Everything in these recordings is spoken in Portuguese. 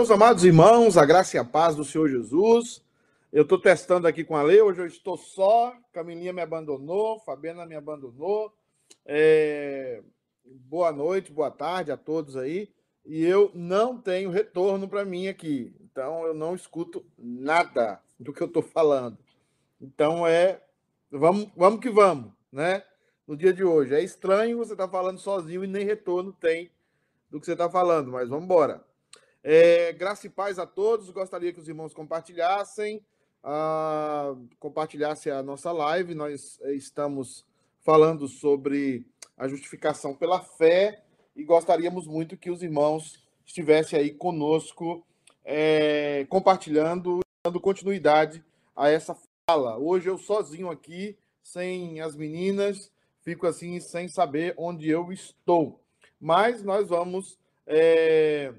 Meus amados irmãos, a graça e a paz do Senhor Jesus. Eu estou testando aqui com a Lei, hoje eu estou só, Camilinha me abandonou, Fabiana me abandonou. É... Boa noite, boa tarde a todos aí. E eu não tenho retorno para mim aqui, então eu não escuto nada do que eu estou falando. Então é, vamos, vamos que vamos, né? No dia de hoje. É estranho você estar tá falando sozinho e nem retorno tem do que você está falando, mas vamos embora. É, graça e paz a todos. Gostaria que os irmãos compartilhassem, uh, compartilhassem a nossa live. Nós eh, estamos falando sobre a justificação pela fé e gostaríamos muito que os irmãos estivessem aí conosco, é, compartilhando, dando continuidade a essa fala. Hoje eu sozinho aqui, sem as meninas, fico assim sem saber onde eu estou. Mas nós vamos. É,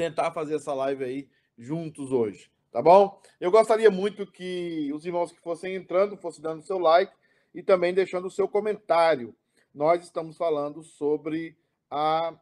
tentar fazer essa live aí juntos hoje, tá bom? Eu gostaria muito que os irmãos que fossem entrando fossem dando seu like e também deixando o seu comentário. Nós estamos falando sobre a,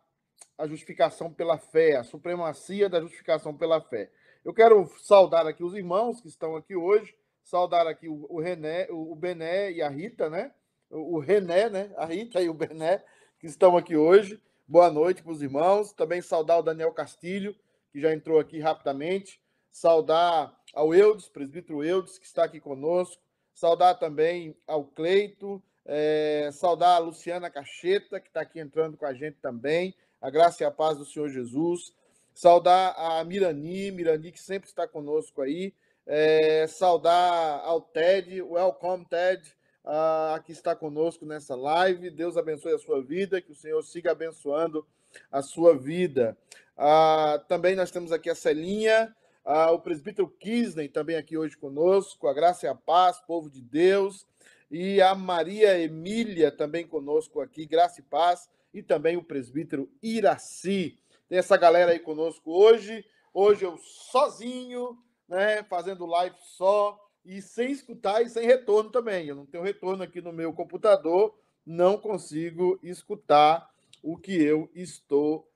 a justificação pela fé, a supremacia da justificação pela fé. Eu quero saudar aqui os irmãos que estão aqui hoje, saudar aqui o, o René, o, o Bené e a Rita, né? O, o René, né? A Rita e o Bené que estão aqui hoje. Boa noite para os irmãos. Também saudar o Daniel Castilho, que já entrou aqui rapidamente. Saudar ao Eudes, presbítero Eudes, que está aqui conosco. Saudar também ao Cleito. É, saudar a Luciana Cacheta, que está aqui entrando com a gente também. A graça e a paz do Senhor Jesus. Saudar a Mirani, Mirani, que sempre está conosco aí. É, saudar ao Ted, welcome Ted, uh, que está conosco nessa live. Deus abençoe a sua vida, que o Senhor siga abençoando a sua vida. Uh, também nós temos aqui a Celinha, uh, o presbítero Kisney também aqui hoje conosco, a graça e a paz, povo de Deus, e a Maria Emília também conosco aqui, graça e paz, e também o presbítero Iraci. Tem essa galera aí conosco hoje. Hoje eu sozinho, né, fazendo live só, e sem escutar e sem retorno também. Eu não tenho retorno aqui no meu computador, não consigo escutar o que eu estou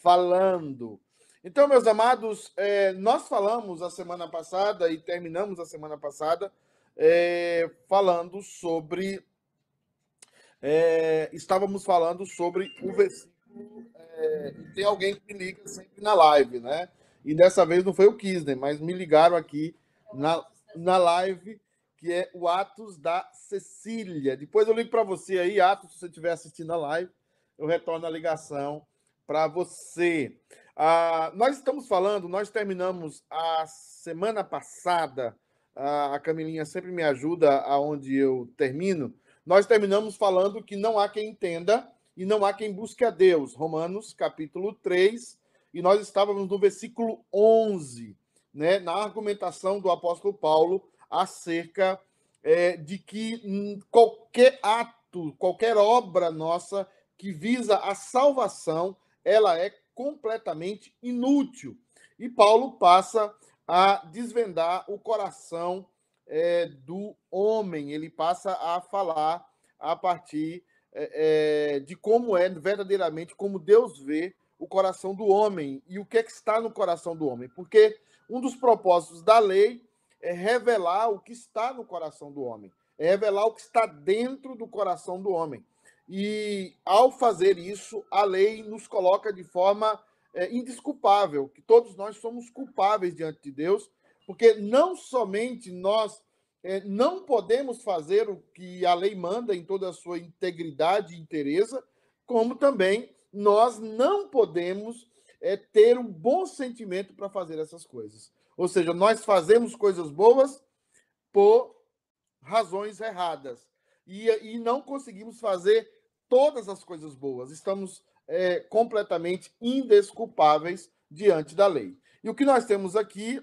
falando. Então, meus amados, é, nós falamos a semana passada e terminamos a semana passada é, falando sobre. É, estávamos falando sobre o versículo. É, tem alguém que me liga sempre na live, né? E dessa vez não foi o Kisner, mas me ligaram aqui na, na live, que é o Atos da Cecília. Depois eu ligo para você aí, Atos, se você estiver assistindo a live, eu retorno a ligação para você. Ah, nós estamos falando, nós terminamos a semana passada, a Camilinha sempre me ajuda aonde eu termino. Nós terminamos falando que não há quem entenda e não há quem busque a Deus. Romanos capítulo 3, e nós estávamos no versículo 11 né, na argumentação do apóstolo Paulo acerca é, de que hum, qualquer ato, qualquer obra nossa que visa a salvação, ela é completamente inútil. E Paulo passa a desvendar o coração é, do homem, ele passa a falar a partir é, é de como é verdadeiramente, como Deus vê o coração do homem e o que, é que está no coração do homem. Porque um dos propósitos da lei é revelar o que está no coração do homem, é revelar o que está dentro do coração do homem. E ao fazer isso, a lei nos coloca de forma é, que todos nós somos culpáveis diante de Deus, porque não somente nós é, não podemos fazer o que a lei manda em toda a sua integridade e inteireza, como também nós não podemos é ter um bom sentimento para fazer essas coisas. Ou seja, nós fazemos coisas boas por razões erradas e, e não conseguimos fazer todas as coisas boas. Estamos é, completamente indesculpáveis diante da lei. E o que nós temos aqui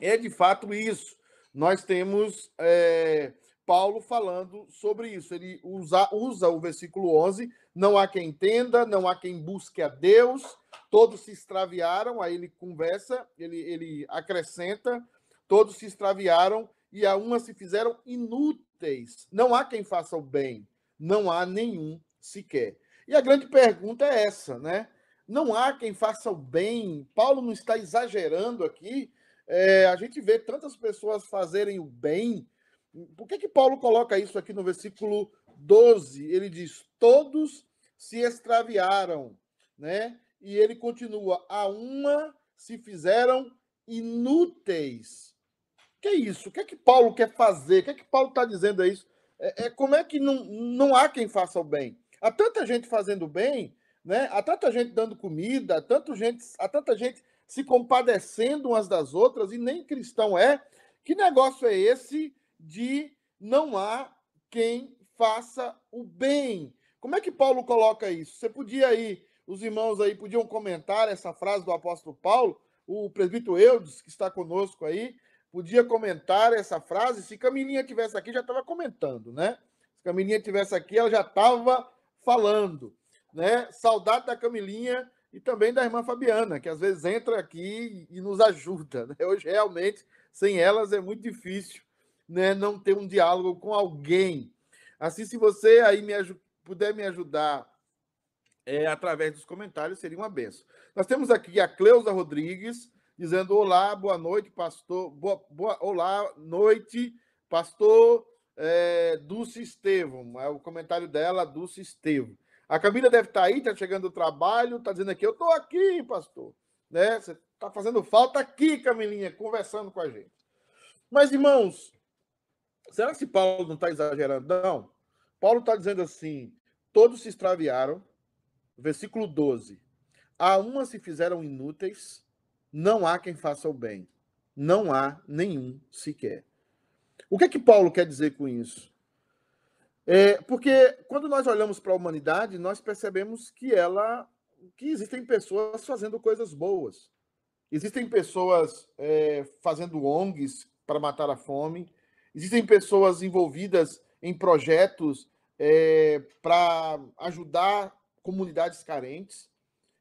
é de fato isso. Nós temos é, Paulo falando sobre isso. Ele usa, usa o versículo 11: não há quem entenda, não há quem busque a Deus, todos se extraviaram, aí ele conversa, ele, ele acrescenta, todos se extraviaram e a uma se fizeram inúteis. Não há quem faça o bem, não há nenhum sequer. E a grande pergunta é essa, né? não há quem faça o bem. Paulo não está exagerando aqui. É, a gente vê tantas pessoas fazerem o bem. Por que, que Paulo coloca isso aqui no versículo 12? Ele diz: Todos se extraviaram, né? E ele continua: A uma se fizeram inúteis. Que é isso? O que é que Paulo quer fazer? O que é que Paulo está dizendo isso? É, é, como é que não, não há quem faça o bem? Há tanta gente fazendo bem, né? há tanta gente dando comida, há, tanto gente, há tanta gente se compadecendo umas das outras, e nem cristão é. Que negócio é esse de não há quem faça o bem? Como é que Paulo coloca isso? Você podia aí, os irmãos aí podiam comentar essa frase do apóstolo Paulo, o presbítero Eudes, que está conosco aí, podia comentar essa frase. Se Camilinha tivesse aqui, já estava comentando, né? Se Camilinha tivesse aqui, ela já estava falando, né? Saudade da Camilinha e também da irmã Fabiana, que às vezes entra aqui e nos ajuda. Né? Hoje, realmente, sem elas é muito difícil né, não ter um diálogo com alguém. Assim, se você aí me puder me ajudar é, através dos comentários, seria uma benção. Nós temos aqui a Cleusa Rodrigues, dizendo: Olá, boa noite, pastor. Boa, boa, olá, noite, pastor é, Dulce Estevam. É o comentário dela, Dulce Estevam. A Camila deve estar aí, está chegando do trabalho, está dizendo aqui: Eu estou aqui, pastor. Né? Você está fazendo falta aqui, Camilinha, conversando com a gente. Mas, irmãos, será que Paulo não está exagerando? Não. Paulo está dizendo assim: todos se extraviaram. Versículo 12. A uma se fizeram inúteis não há quem faça o bem. Não há nenhum sequer. O que é que Paulo quer dizer com isso? É, porque quando nós olhamos para a humanidade, nós percebemos que ela, que existem pessoas fazendo coisas boas. Existem pessoas é, fazendo ONGs para matar a fome. Existem pessoas envolvidas em projetos é, para ajudar comunidades carentes.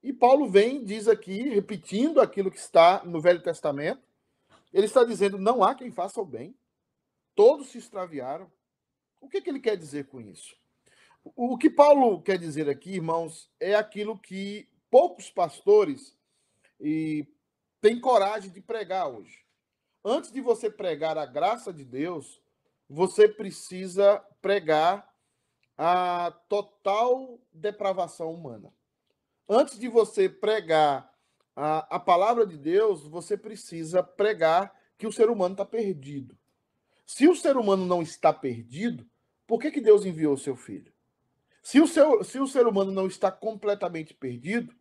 E Paulo vem, diz aqui, repetindo aquilo que está no Velho Testamento, ele está dizendo: não há quem faça o bem, todos se extraviaram. O que, que ele quer dizer com isso? O que Paulo quer dizer aqui, irmãos, é aquilo que poucos pastores e têm coragem de pregar hoje. Antes de você pregar a graça de Deus, você precisa pregar a total depravação humana antes de você pregar a, a palavra de Deus, você precisa pregar que o ser humano está perdido. Se o ser humano não está perdido, por que, que Deus enviou o seu filho? Se o, seu, se o ser humano não está completamente perdido,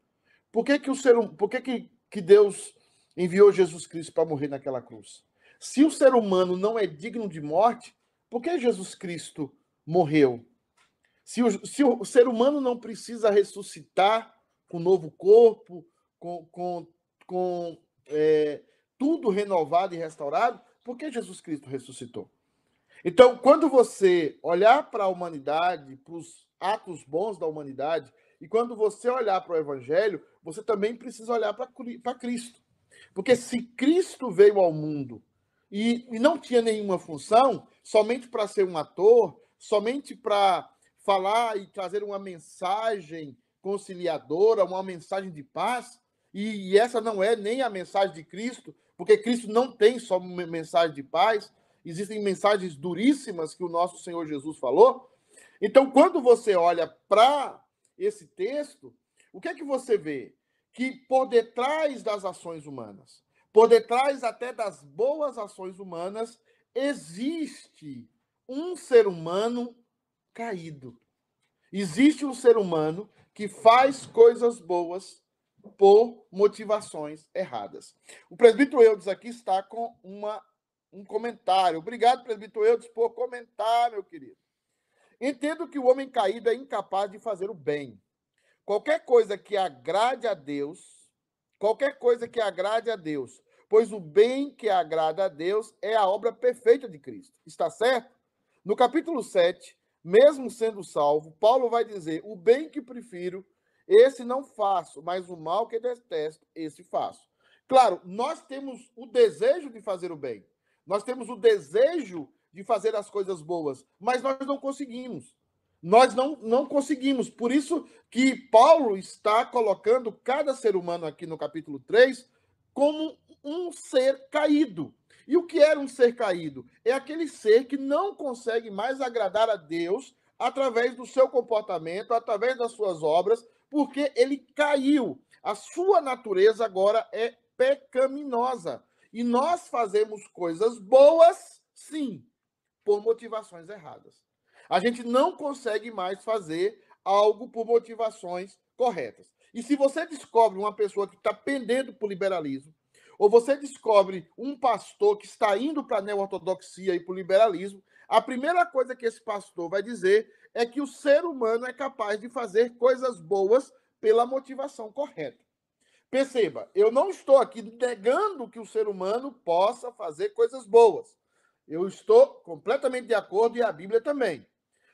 por que, que, o ser, hum, por que, que, que Deus enviou Jesus Cristo para morrer naquela cruz? Se o ser humano não é digno de morte, por que Jesus Cristo morreu? Se o, se o ser humano não precisa ressuscitar, com novo corpo, com, com, com é, tudo renovado e restaurado, porque Jesus Cristo ressuscitou. Então, quando você olhar para a humanidade, para os atos bons da humanidade, e quando você olhar para o Evangelho, você também precisa olhar para Cristo. Porque se Cristo veio ao mundo e, e não tinha nenhuma função, somente para ser um ator, somente para falar e trazer uma mensagem conciliadora, uma mensagem de paz, e essa não é nem a mensagem de Cristo, porque Cristo não tem só mensagem de paz, existem mensagens duríssimas que o nosso Senhor Jesus falou. Então, quando você olha para esse texto, o que é que você vê? Que por detrás das ações humanas, por detrás até das boas ações humanas, existe um ser humano caído. Existe um ser humano que faz coisas boas por motivações erradas. O presbítero Eudes aqui está com uma, um comentário. Obrigado, presbítero Eudes, por comentar, meu querido. Entendo que o homem caído é incapaz de fazer o bem. Qualquer coisa que agrade a Deus, qualquer coisa que agrade a Deus, pois o bem que agrada a Deus é a obra perfeita de Cristo. Está certo? No capítulo 7, mesmo sendo salvo, Paulo vai dizer: o bem que prefiro, esse não faço, mas o mal que detesto, esse faço. Claro, nós temos o desejo de fazer o bem, nós temos o desejo de fazer as coisas boas, mas nós não conseguimos. Nós não, não conseguimos. Por isso que Paulo está colocando cada ser humano aqui no capítulo 3 como um ser caído. E o que era um ser caído? É aquele ser que não consegue mais agradar a Deus através do seu comportamento, através das suas obras, porque ele caiu. A sua natureza agora é pecaminosa. E nós fazemos coisas boas, sim, por motivações erradas. A gente não consegue mais fazer algo por motivações corretas. E se você descobre uma pessoa que está pendendo para o liberalismo, ou você descobre um pastor que está indo para a neo-ortodoxia e para o liberalismo, a primeira coisa que esse pastor vai dizer é que o ser humano é capaz de fazer coisas boas pela motivação correta. Perceba, eu não estou aqui negando que o ser humano possa fazer coisas boas. Eu estou completamente de acordo e a Bíblia também.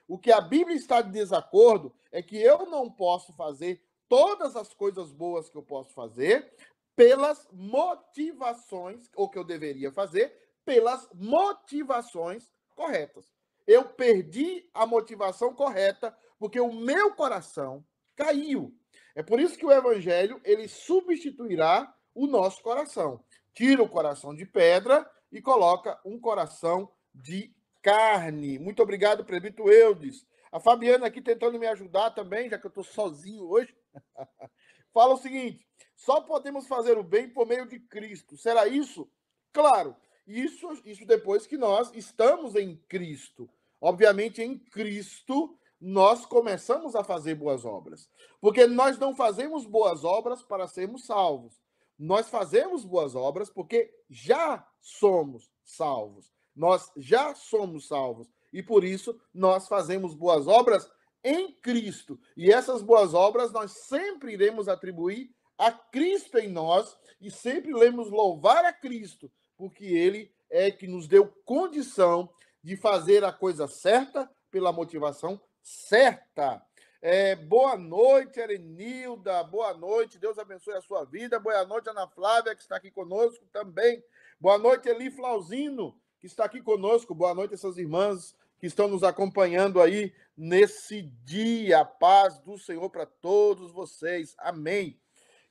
O que a Bíblia está de desacordo é que eu não posso fazer todas as coisas boas que eu posso fazer pelas motivações, ou que eu deveria fazer, pelas motivações corretas. Eu perdi a motivação correta porque o meu coração caiu. É por isso que o evangelho ele substituirá o nosso coração. Tira o coração de pedra e coloca um coração de carne. Muito obrigado, Prebito Eudes. A Fabiana aqui tentando me ajudar também, já que eu estou sozinho hoje. Fala o seguinte: só podemos fazer o bem por meio de Cristo. Será isso? Claro. Isso, isso depois que nós estamos em Cristo. Obviamente, em Cristo, nós começamos a fazer boas obras. Porque nós não fazemos boas obras para sermos salvos. Nós fazemos boas obras porque já somos salvos. Nós já somos salvos. E por isso nós fazemos boas obras em Cristo. E essas boas obras nós sempre iremos atribuir a Cristo em nós e sempre iremos louvar a Cristo, porque Ele é que nos deu condição de fazer a coisa certa pela motivação certa. É, boa noite, Erenilda. Boa noite. Deus abençoe a sua vida. Boa noite, Ana Flávia, que está aqui conosco também. Boa noite, Eli Flauzino, que está aqui conosco. Boa noite, essas irmãs que estão nos acompanhando aí nesse dia. A paz do Senhor para todos vocês. Amém.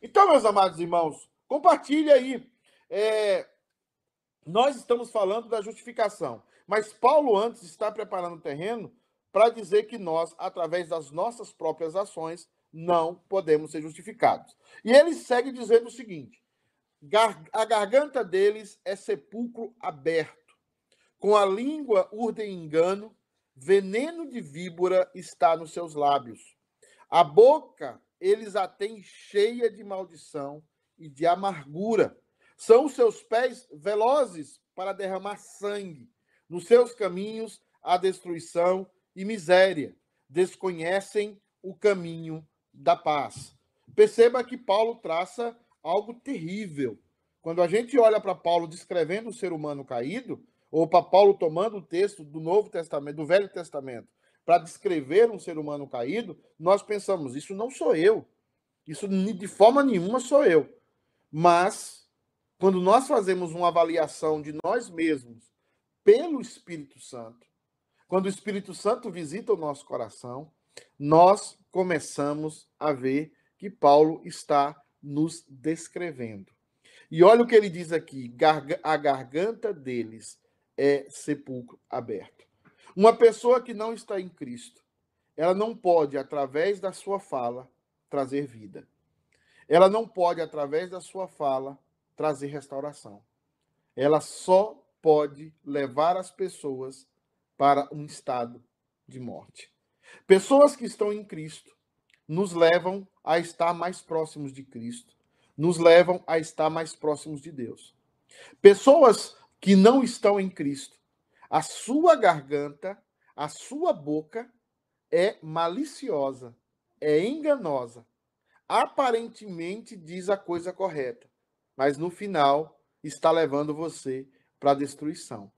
Então, meus amados irmãos, compartilhe aí. É, nós estamos falando da justificação, mas Paulo antes está preparando o terreno para dizer que nós, através das nossas próprias ações, não podemos ser justificados. E ele segue dizendo o seguinte: a garganta deles é sepulcro aberto, com a língua urdem engano, veneno de víbora está nos seus lábios. A boca eles a têm cheia de maldição e de amargura. São os seus pés velozes para derramar sangue. Nos seus caminhos a destruição e miséria, desconhecem o caminho da paz. Perceba que Paulo traça algo terrível. Quando a gente olha para Paulo descrevendo o ser humano caído, ou para Paulo tomando o texto do Novo Testamento, do Velho Testamento, para descrever um ser humano caído, nós pensamos, isso não sou eu. Isso de forma nenhuma sou eu. Mas quando nós fazemos uma avaliação de nós mesmos pelo Espírito Santo, quando o Espírito Santo visita o nosso coração, nós começamos a ver que Paulo está nos descrevendo. E olha o que ele diz aqui: a garganta deles é sepulcro aberto. Uma pessoa que não está em Cristo, ela não pode, através da sua fala, trazer vida. Ela não pode, através da sua fala, trazer restauração. Ela só pode levar as pessoas para um estado de morte. Pessoas que estão em Cristo nos levam a estar mais próximos de Cristo, nos levam a estar mais próximos de Deus. Pessoas que não estão em Cristo, a sua garganta, a sua boca é maliciosa, é enganosa. Aparentemente diz a coisa correta, mas no final está levando você para a destruição.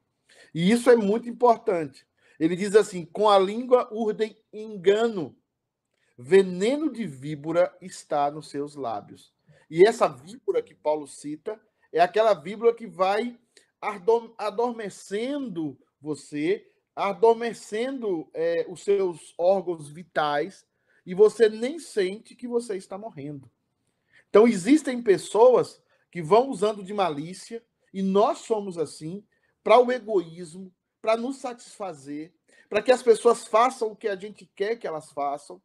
E isso é muito importante. Ele diz assim: com a língua urdem engano, veneno de víbora está nos seus lábios. E essa víbora que Paulo cita é aquela víbora que vai adormecendo você, adormecendo é, os seus órgãos vitais e você nem sente que você está morrendo. Então, existem pessoas que vão usando de malícia, e nós somos assim, para o egoísmo, para nos satisfazer, para que as pessoas façam o que a gente quer que elas façam.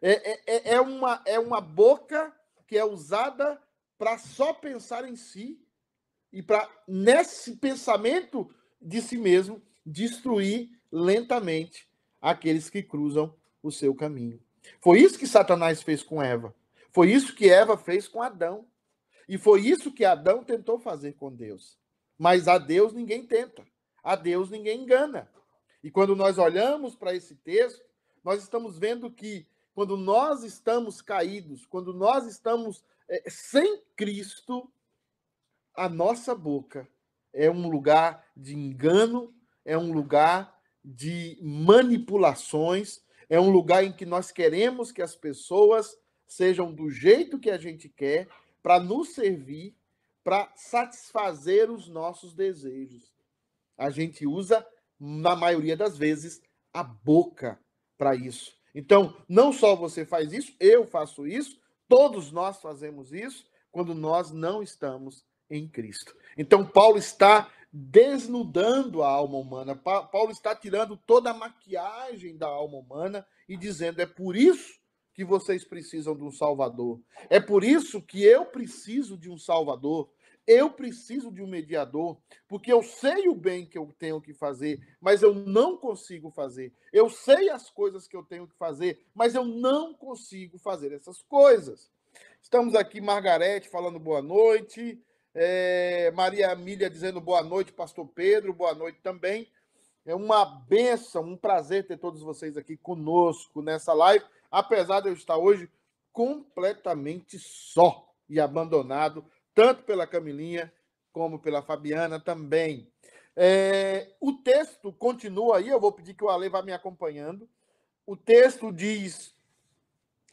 É, é, é, é uma, é uma boca que é usada para só pensar em si e para, nesse pensamento de si mesmo, destruir lentamente aqueles que cruzam o seu caminho. Foi isso que Satanás fez com Eva. Foi isso que Eva fez com Adão. E foi isso que Adão tentou fazer com Deus. Mas a Deus ninguém tenta. A Deus ninguém engana. E quando nós olhamos para esse texto, nós estamos vendo que quando nós estamos caídos, quando nós estamos é, sem Cristo, a nossa boca é um lugar de engano, é um lugar de manipulações, é um lugar em que nós queremos que as pessoas sejam do jeito que a gente quer, para nos servir, para satisfazer os nossos desejos. A gente usa, na maioria das vezes, a boca para isso. Então, não só você faz isso, eu faço isso, todos nós fazemos isso quando nós não estamos em Cristo. Então, Paulo está desnudando a alma humana. Paulo está tirando toda a maquiagem da alma humana e dizendo: é por isso que vocês precisam de um Salvador. É por isso que eu preciso de um Salvador. Eu preciso de um mediador, porque eu sei o bem que eu tenho que fazer, mas eu não consigo fazer. Eu sei as coisas que eu tenho que fazer, mas eu não consigo fazer essas coisas. Estamos aqui, Margarete, falando boa noite. É, Maria Emília dizendo boa noite, Pastor Pedro, boa noite também. É uma benção, um prazer ter todos vocês aqui conosco nessa live, apesar de eu estar hoje completamente só e abandonado, tanto pela Camilinha como pela Fabiana também. É, o texto continua aí, eu vou pedir que o Ale vá me acompanhando. O texto diz: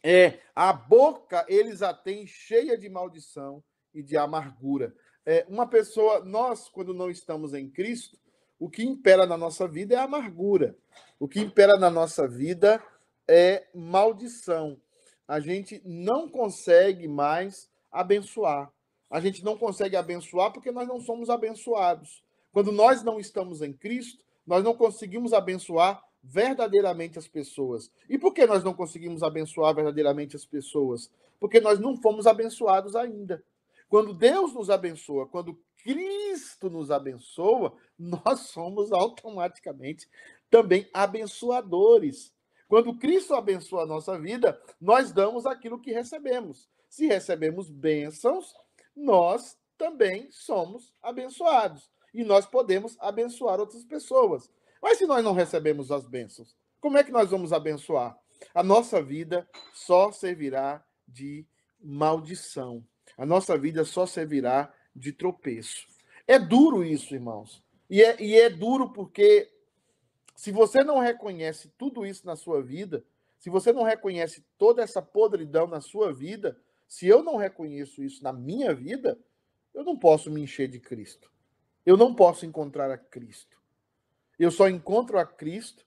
é, a boca eles a têm cheia de maldição e de amargura. É, uma pessoa, nós, quando não estamos em Cristo, o que impera na nossa vida é amargura. O que impera na nossa vida é maldição. A gente não consegue mais abençoar. A gente não consegue abençoar porque nós não somos abençoados. Quando nós não estamos em Cristo, nós não conseguimos abençoar verdadeiramente as pessoas. E por que nós não conseguimos abençoar verdadeiramente as pessoas? Porque nós não fomos abençoados ainda. Quando Deus nos abençoa, quando Cristo nos abençoa, nós somos automaticamente também abençoadores. Quando Cristo abençoa a nossa vida, nós damos aquilo que recebemos. Se recebemos bênçãos, nós também somos abençoados. E nós podemos abençoar outras pessoas. Mas se nós não recebemos as bênçãos, como é que nós vamos abençoar? A nossa vida só servirá de maldição a nossa vida só servirá de tropeço. É duro isso, irmãos. E é, e é duro porque se você não reconhece tudo isso na sua vida, se você não reconhece toda essa podridão na sua vida, se eu não reconheço isso na minha vida, eu não posso me encher de Cristo. Eu não posso encontrar a Cristo. Eu só encontro a Cristo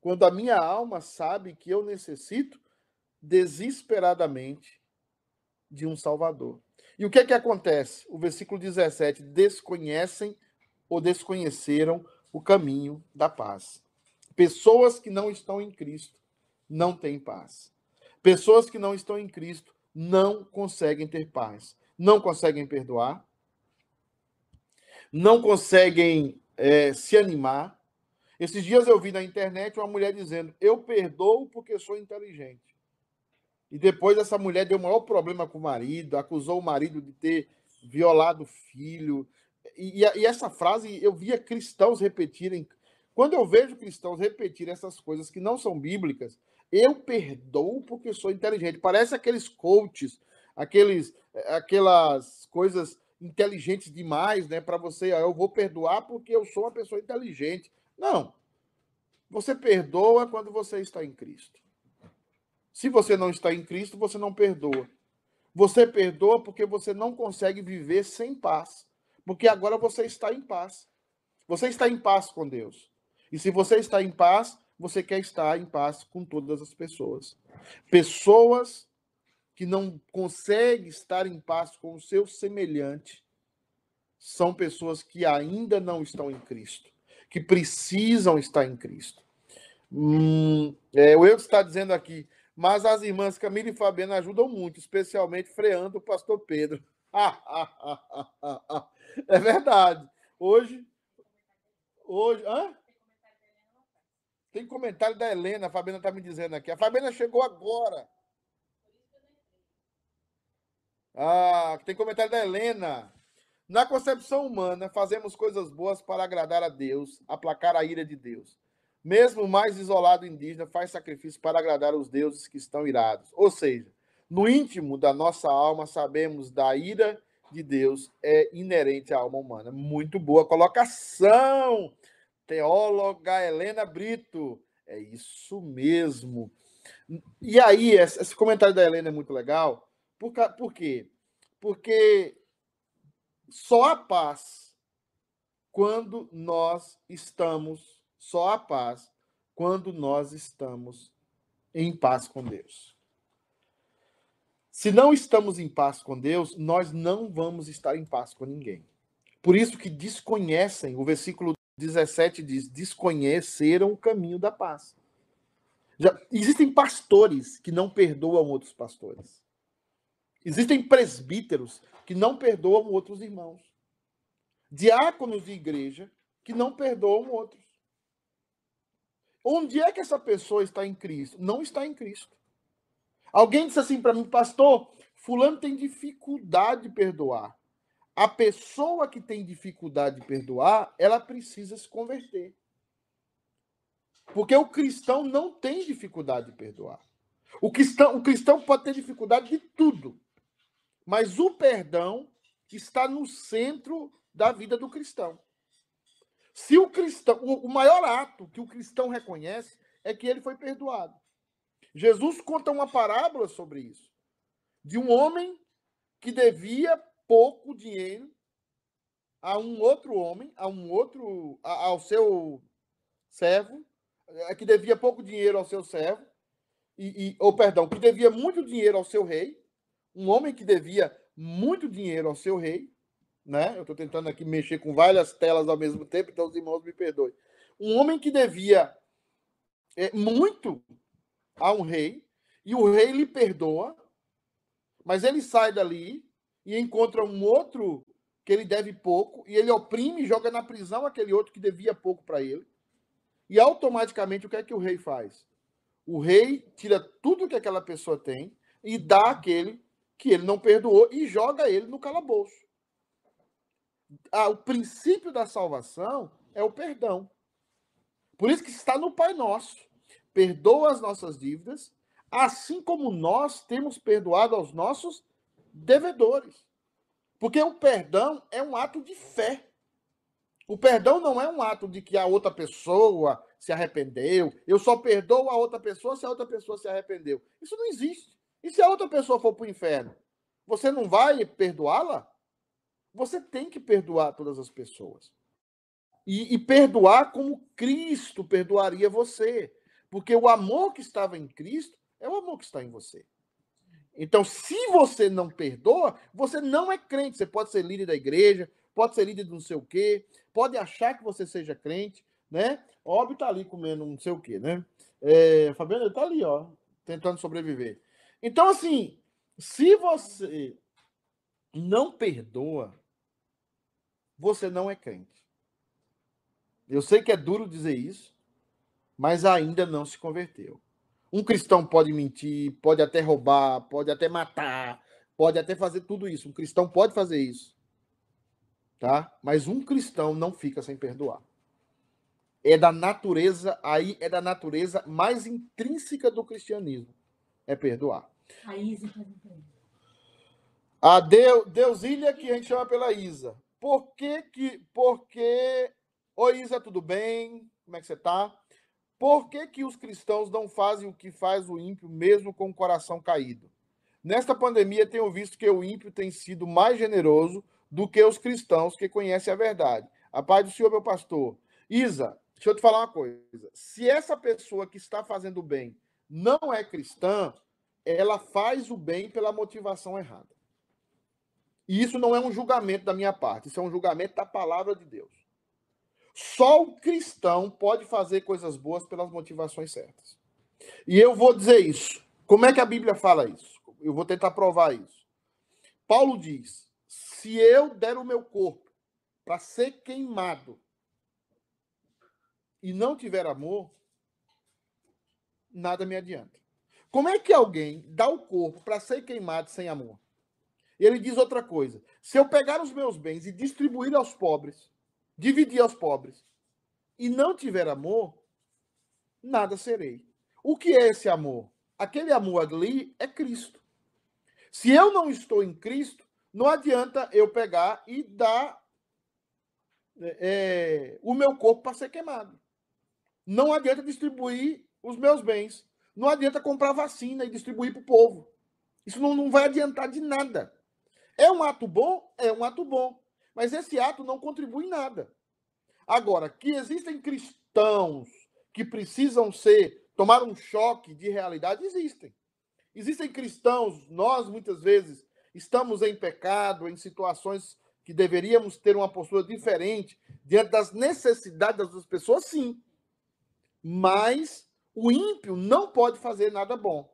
quando a minha alma sabe que eu necessito desesperadamente de um Salvador. E o que é que acontece? O versículo 17: desconhecem ou desconheceram o caminho da paz. Pessoas que não estão em Cristo não têm paz. Pessoas que não estão em Cristo não conseguem ter paz. Não conseguem perdoar, não conseguem é, se animar. Esses dias eu vi na internet uma mulher dizendo: Eu perdoo porque sou inteligente. E depois essa mulher deu o maior problema com o marido, acusou o marido de ter violado o filho. E, e, essa frase eu via cristãos repetirem. Quando eu vejo cristãos repetirem essas coisas que não são bíblicas, eu perdoo porque sou inteligente. Parece aqueles coaches, aqueles, aquelas coisas inteligentes demais, né? Para você, ah, eu vou perdoar porque eu sou uma pessoa inteligente. Não. Você perdoa quando você está em Cristo. Se você não está em Cristo, você não perdoa. Você perdoa porque você não consegue viver sem paz. Porque agora você está em paz. Você está em paz com Deus. E se você está em paz, você quer estar em paz com todas as pessoas. Pessoas que não conseguem estar em paz com o seu semelhante são pessoas que ainda não estão em Cristo, que precisam estar em Cristo. Hum, é, o eu está dizendo aqui, mas as irmãs Camila e Fabiana ajudam muito, especialmente freando o pastor Pedro. é verdade. Hoje. Hoje. Hã? Tem comentário da Helena, a Fabiana está me dizendo aqui. A Fabiana chegou agora. Ah, tem comentário da Helena. Na concepção humana, fazemos coisas boas para agradar a Deus, aplacar a ira de Deus. Mesmo o mais isolado indígena faz sacrifício para agradar os deuses que estão irados. Ou seja, no íntimo da nossa alma, sabemos da ira de Deus é inerente à alma humana. Muito boa colocação, teóloga Helena Brito. É isso mesmo. E aí, esse comentário da Helena é muito legal. Por, por quê? Porque só a paz quando nós estamos só a paz quando nós estamos em paz com Deus. Se não estamos em paz com Deus, nós não vamos estar em paz com ninguém. Por isso que desconhecem, o versículo 17 diz: desconheceram o caminho da paz. Já, existem pastores que não perdoam outros pastores. Existem presbíteros que não perdoam outros irmãos. Diáconos de igreja que não perdoam outros. Onde é que essa pessoa está em Cristo? Não está em Cristo. Alguém disse assim para mim, pastor, fulano tem dificuldade de perdoar. A pessoa que tem dificuldade de perdoar, ela precisa se converter. Porque o cristão não tem dificuldade de perdoar. O cristão, o cristão pode ter dificuldade de tudo. Mas o perdão está no centro da vida do cristão. Se o cristão, o maior ato que o cristão reconhece é que ele foi perdoado. Jesus conta uma parábola sobre isso. De um homem que devia pouco dinheiro a um outro homem, a um outro, ao seu servo, é, que devia pouco dinheiro ao seu servo, e, e, ou perdão, que devia muito dinheiro ao seu rei, um homem que devia muito dinheiro ao seu rei, né? Eu estou tentando aqui mexer com várias telas ao mesmo tempo, então os irmãos me perdoem. Um homem que devia é, muito a um rei, e o rei lhe perdoa, mas ele sai dali e encontra um outro que ele deve pouco, e ele oprime e joga na prisão aquele outro que devia pouco para ele. E automaticamente o que é que o rei faz? O rei tira tudo que aquela pessoa tem e dá aquele que ele não perdoou e joga ele no calabouço o princípio da salvação é o perdão. Por isso que está no Pai Nosso. Perdoa as nossas dívidas, assim como nós temos perdoado aos nossos devedores. Porque o perdão é um ato de fé. O perdão não é um ato de que a outra pessoa se arrependeu. Eu só perdoo a outra pessoa se a outra pessoa se arrependeu. Isso não existe. E se a outra pessoa for para o inferno? Você não vai perdoá-la? Você tem que perdoar todas as pessoas. E, e, perdoar como Cristo perdoaria você. Porque o amor que estava em Cristo é o amor que está em você. Então, se você não perdoa, você não é crente. Você pode ser líder da igreja, pode ser líder de não sei o quê, pode achar que você seja crente, né? Óbvio tá ali comendo não sei o quê, né? É, Fabiano tá ali, ó, tentando sobreviver. Então, assim, se você não perdoa, você não é crente. Eu sei que é duro dizer isso, mas ainda não se converteu. Um cristão pode mentir, pode até roubar, pode até matar, pode até fazer tudo isso. Um cristão pode fazer isso. Tá? Mas um cristão não fica sem perdoar. É da natureza, aí é da natureza mais intrínseca do cristianismo. É perdoar. A Isa A Deus, Deusília, que a gente chama pela Isa. Por que que... Oi, Isa, tudo bem? Como é que você está? Por que que os cristãos não fazem o que faz o ímpio, mesmo com o coração caído? Nesta pandemia, tenho visto que o ímpio tem sido mais generoso do que os cristãos que conhecem a verdade. A paz do Senhor, meu pastor. Isa, deixa eu te falar uma coisa. Se essa pessoa que está fazendo o bem não é cristã, ela faz o bem pela motivação errada. E isso não é um julgamento da minha parte, isso é um julgamento da palavra de Deus. Só o cristão pode fazer coisas boas pelas motivações certas. E eu vou dizer isso. Como é que a Bíblia fala isso? Eu vou tentar provar isso. Paulo diz: se eu der o meu corpo para ser queimado e não tiver amor, nada me adianta. Como é que alguém dá o corpo para ser queimado sem amor? Ele diz outra coisa: se eu pegar os meus bens e distribuir aos pobres, dividir aos pobres, e não tiver amor, nada serei. O que é esse amor? Aquele amor ali é Cristo. Se eu não estou em Cristo, não adianta eu pegar e dar é, o meu corpo para ser queimado. Não adianta distribuir os meus bens. Não adianta comprar vacina e distribuir para o povo. Isso não, não vai adiantar de nada. É um ato bom? É um ato bom. Mas esse ato não contribui em nada. Agora, que existem cristãos que precisam ser, tomar um choque de realidade, existem. Existem cristãos, nós muitas vezes estamos em pecado, em situações que deveríamos ter uma postura diferente diante das necessidades das pessoas, sim. Mas o ímpio não pode fazer nada bom.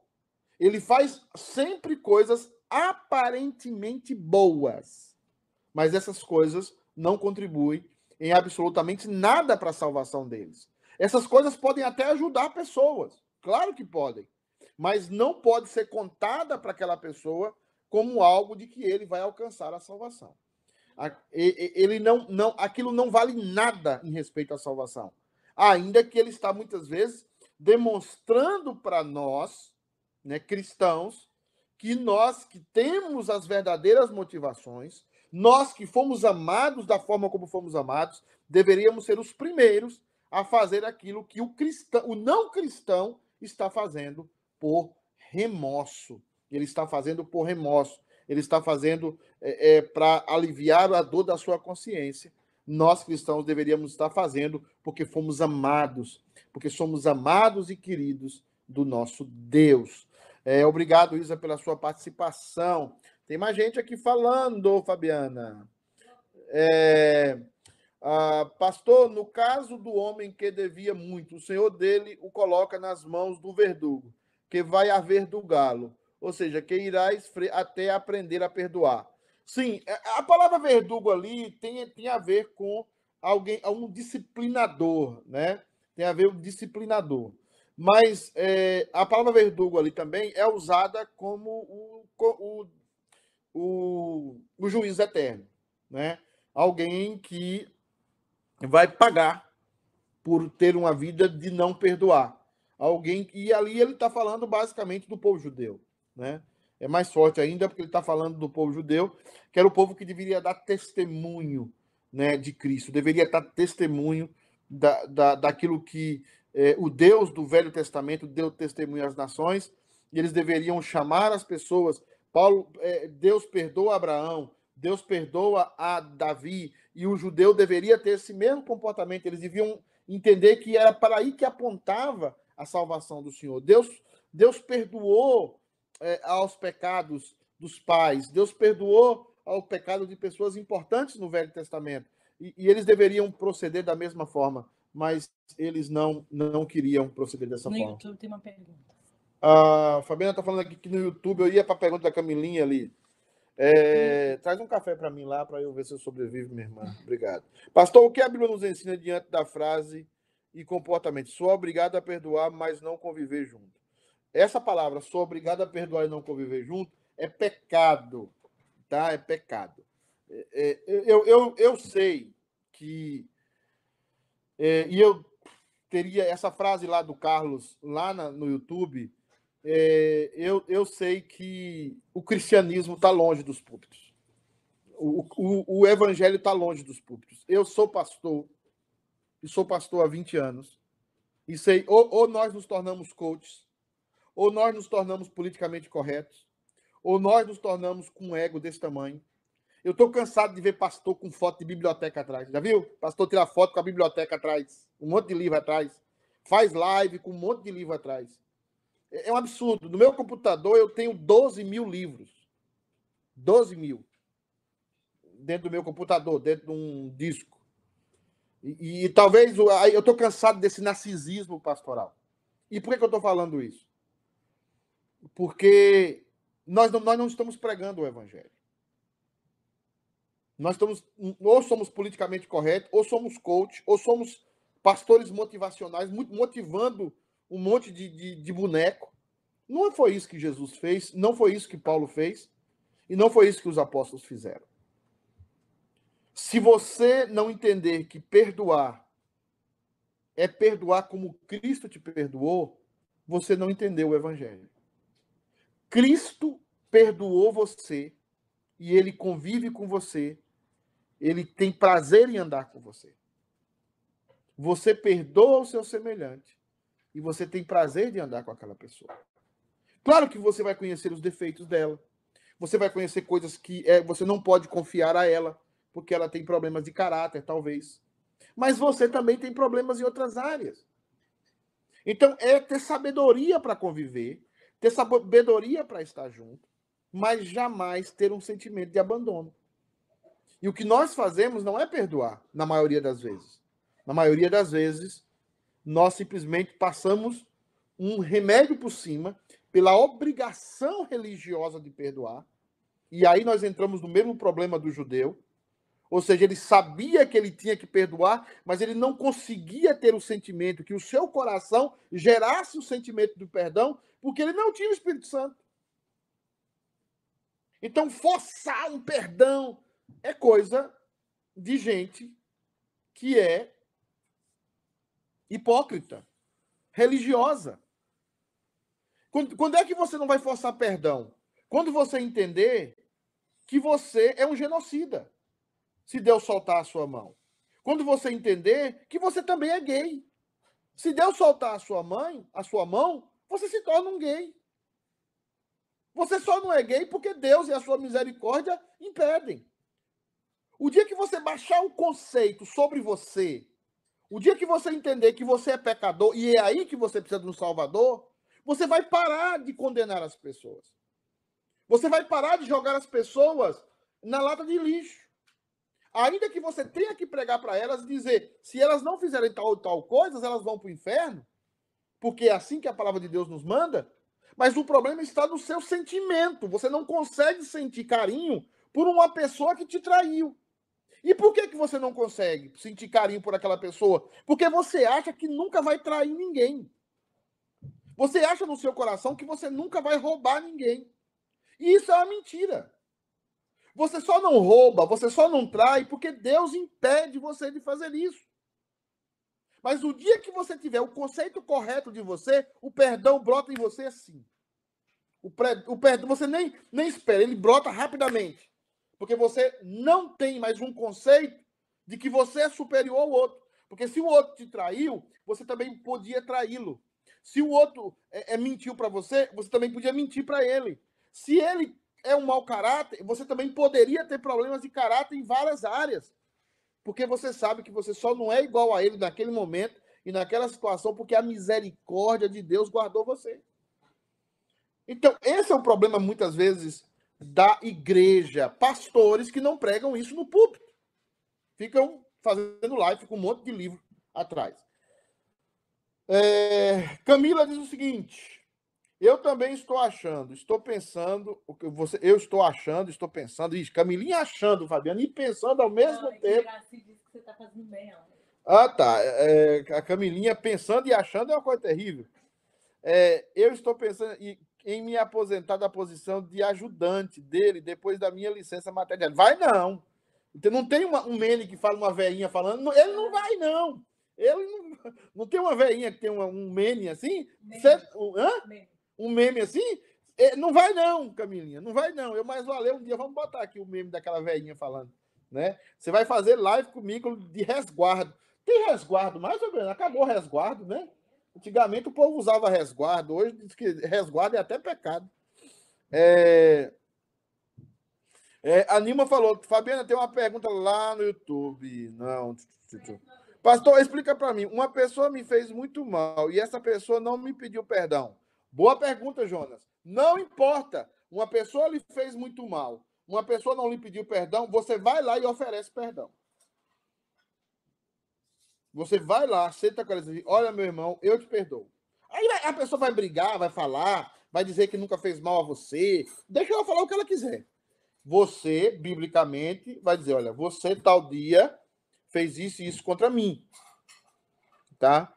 Ele faz sempre coisas aparentemente boas, mas essas coisas não contribuem em absolutamente nada para a salvação deles. Essas coisas podem até ajudar pessoas, claro que podem, mas não pode ser contada para aquela pessoa como algo de que ele vai alcançar a salvação. Ele não, não, aquilo não vale nada em respeito à salvação, ainda que ele está muitas vezes demonstrando para nós, né, cristãos, que nós que temos as verdadeiras motivações, nós que fomos amados da forma como fomos amados, deveríamos ser os primeiros a fazer aquilo que o cristão, o não cristão está fazendo por remorso. Ele está fazendo por remorso. Ele está fazendo é, é, para aliviar a dor da sua consciência. Nós cristãos deveríamos estar fazendo porque fomos amados, porque somos amados e queridos do nosso Deus. É, obrigado, Isa, pela sua participação. Tem mais gente aqui falando, Fabiana. É, pastor, no caso do homem que devia muito, o senhor dele o coloca nas mãos do verdugo, que vai haver do galo, ou seja, que irá até aprender a perdoar. Sim, é, a palavra verdugo ali tem, tem a ver com alguém, um disciplinador, né? Tem a ver com um disciplinador. Mas é, a palavra verdugo ali também é usada como o, o, o, o juiz eterno, né? Alguém que vai pagar por ter uma vida de não perdoar. Alguém e ali ele está falando basicamente do povo judeu, né? É mais forte ainda porque ele está falando do povo judeu, que era o povo que deveria dar testemunho, né, de Cristo, deveria dar testemunho da, da, daquilo que é, o Deus do Velho Testamento deu testemunho às nações, e eles deveriam chamar as pessoas. Paulo, é, Deus perdoa Abraão, Deus perdoa a Davi, e o judeu deveria ter esse mesmo comportamento. Eles deviam entender que era para aí que apontava a salvação do Senhor. Deus, Deus perdoou é, aos pecados dos pais, Deus perdoou ao pecado de pessoas importantes no Velho Testamento. E, e, eles deveriam proceder da mesma forma, mas eles não, não queriam proceder dessa no forma. No YouTube tem uma pergunta. A Fabiana está falando aqui que no YouTube eu ia para a pergunta da Camilinha ali. É, traz um café para mim lá para eu ver se eu sobrevivo, minha irmã. Obrigado. Pastor, o que a Bíblia nos ensina diante da frase e comportamento? Sou obrigado a perdoar, mas não conviver junto. Essa palavra, sou obrigado a perdoar e não conviver junto, é pecado. Tá? É pecado. É, é, eu, eu, eu sei que. É, e eu teria essa frase lá do Carlos, lá na, no YouTube é, eu, eu sei que o cristianismo está longe dos púlpitos. O, o, o evangelho está longe dos púlpitos. Eu sou pastor, e sou pastor há 20 anos, e sei, ou, ou nós nos tornamos coaches, ou nós nos tornamos politicamente corretos, ou nós nos tornamos com um ego desse tamanho. Eu estou cansado de ver pastor com foto de biblioteca atrás. Já viu? Pastor tirar foto com a biblioteca atrás. Um monte de livro atrás. Faz live com um monte de livro atrás. É, é um absurdo. No meu computador eu tenho 12 mil livros. 12 mil. Dentro do meu computador, dentro de um disco. E, e talvez eu estou cansado desse narcisismo pastoral. E por que, que eu estou falando isso? Porque nós não, nós não estamos pregando o evangelho. Nós estamos, ou somos politicamente corretos, ou somos coach, ou somos pastores motivacionais, motivando um monte de, de, de boneco. Não foi isso que Jesus fez, não foi isso que Paulo fez, e não foi isso que os apóstolos fizeram. Se você não entender que perdoar é perdoar como Cristo te perdoou, você não entendeu o Evangelho. Cristo perdoou você e ele convive com você, ele tem prazer em andar com você. Você perdoa o seu semelhante e você tem prazer de andar com aquela pessoa. Claro que você vai conhecer os defeitos dela. Você vai conhecer coisas que é, você não pode confiar a ela, porque ela tem problemas de caráter, talvez. Mas você também tem problemas em outras áreas. Então, é ter sabedoria para conviver, ter sabedoria para estar junto, mas jamais ter um sentimento de abandono. E o que nós fazemos não é perdoar, na maioria das vezes. Na maioria das vezes, nós simplesmente passamos um remédio por cima pela obrigação religiosa de perdoar. E aí nós entramos no mesmo problema do judeu. Ou seja, ele sabia que ele tinha que perdoar, mas ele não conseguia ter o sentimento, que o seu coração gerasse o sentimento do perdão, porque ele não tinha o Espírito Santo. Então, forçar um perdão é coisa de gente que é hipócrita, religiosa. Quando, quando é que você não vai forçar perdão? Quando você entender que você é um genocida, se Deus soltar a sua mão. Quando você entender que você também é gay. Se Deus soltar a sua mãe, a sua mão, você se torna um gay. Você só não é gay porque Deus e a sua misericórdia impedem. O dia que você baixar o conceito sobre você, o dia que você entender que você é pecador e é aí que você precisa de um salvador, você vai parar de condenar as pessoas. Você vai parar de jogar as pessoas na lata de lixo. Ainda que você tenha que pregar para elas e dizer, se elas não fizerem tal e tal coisas, elas vão para o inferno, porque é assim que a palavra de Deus nos manda. Mas o problema está no seu sentimento. Você não consegue sentir carinho por uma pessoa que te traiu. E por que, que você não consegue sentir carinho por aquela pessoa? Porque você acha que nunca vai trair ninguém. Você acha no seu coração que você nunca vai roubar ninguém. E isso é uma mentira. Você só não rouba, você só não trai porque Deus impede você de fazer isso. Mas o dia que você tiver o conceito correto de você, o perdão brota em você assim. O, pré, o perdão, você nem, nem espera, ele brota rapidamente. Porque você não tem mais um conceito de que você é superior ao outro. Porque se o outro te traiu, você também podia traí-lo. Se o outro é, é mentiu para você, você também podia mentir para ele. Se ele é um mau caráter, você também poderia ter problemas de caráter em várias áreas. Porque você sabe que você só não é igual a ele naquele momento e naquela situação, porque a misericórdia de Deus guardou você. Então, esse é o problema, muitas vezes, da igreja. Pastores que não pregam isso no púlpito. Ficam fazendo live com um monte de livro atrás. É, Camila diz o seguinte: eu também estou achando, estou pensando, o que você, eu estou achando, estou pensando, isso, Camilinha achando, Fabiana, e pensando ao mesmo não, tempo. Que tá ah, tá. É, a Camilinha pensando e achando é uma coisa terrível. É, eu estou pensando, e em me aposentar da posição de ajudante dele depois da minha licença maternidade. Vai não. Então, não tem uma, um mene que fala uma veinha falando. ele não vai, não. Ele não, não tem uma veinha que tem uma, um mene assim? Meme. um, hã? Meme. um meme assim? É, não vai, não, Camilinha. Não vai, não. Eu mais valeu um dia. Vamos botar aqui o meme daquela veinha falando. Né? Você vai fazer live comigo de resguardo. Tem resguardo mais ou menos? Acabou o resguardo, né? Antigamente o povo usava resguardo, hoje diz que resguardo é até pecado. É... É, a Nilma falou, Fabiana, tem uma pergunta lá no YouTube. Não, Pastor, explica para mim. Uma pessoa me fez muito mal e essa pessoa não me pediu perdão. Boa pergunta, Jonas. Não importa. Uma pessoa lhe fez muito mal. Uma pessoa não lhe pediu perdão. Você vai lá e oferece perdão. Você vai lá, senta com ela e diz: Olha, meu irmão, eu te perdoo. Aí a pessoa vai brigar, vai falar, vai dizer que nunca fez mal a você. Deixa ela falar o que ela quiser. Você, biblicamente, vai dizer: Olha, você tal dia fez isso e isso contra mim. Tá?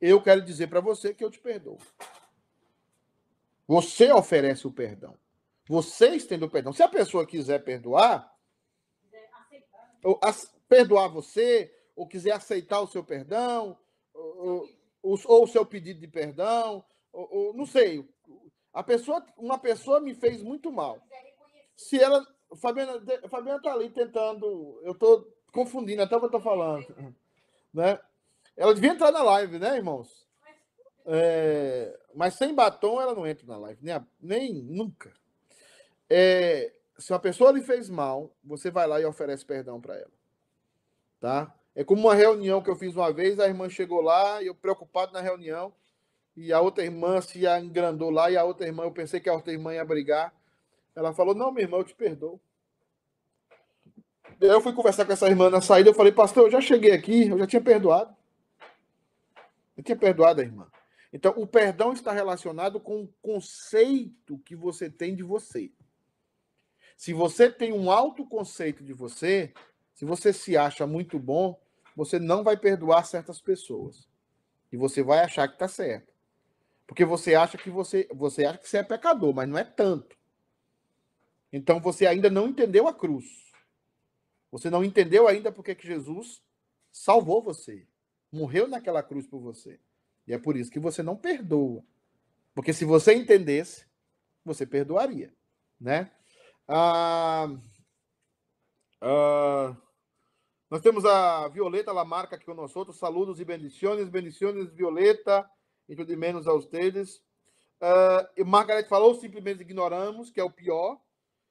Eu quero dizer para você que eu te perdoo. Você oferece o perdão. Você estende o perdão. Se a pessoa quiser perdoar, ou perdoar você, ou quiser aceitar o seu perdão, ou, ou, ou o seu pedido de perdão, ou, ou, não sei. A pessoa, uma pessoa me fez muito mal. Se ela, Fabiana, Fabiana tá ali tentando, eu tô confundindo até o que eu tô falando, né? Ela devia entrar na live, né, irmãos? É, mas sem batom ela não entra na live, nem, nem nunca. É, se uma pessoa lhe fez mal, você vai lá e oferece perdão para ela, tá? É como uma reunião que eu fiz uma vez, a irmã chegou lá eu preocupado na reunião, e a outra irmã se engrandou lá, e a outra irmã, eu pensei que a outra irmã ia brigar. Ela falou: Não, minha irmã, eu te perdoo. Eu fui conversar com essa irmã na saída, eu falei, pastor, eu já cheguei aqui, eu já tinha perdoado. Eu tinha perdoado a irmã. Então, o perdão está relacionado com o conceito que você tem de você. Se você tem um alto conceito de você, se você se acha muito bom, você não vai perdoar certas pessoas. E você vai achar que está certo. Porque você acha que você, você acha que você é pecador, mas não é tanto. Então você ainda não entendeu a cruz. Você não entendeu ainda porque que Jesus salvou você. Morreu naquela cruz por você. E é por isso que você não perdoa. Porque se você entendesse, você perdoaria, né? Ah, ah, nós temos a Violeta Lamarca aqui outros. Saludos e bendições, bendições, Violeta, e tudo menos a vocês. Uh, Margaret falou, simplesmente ignoramos, que é o pior,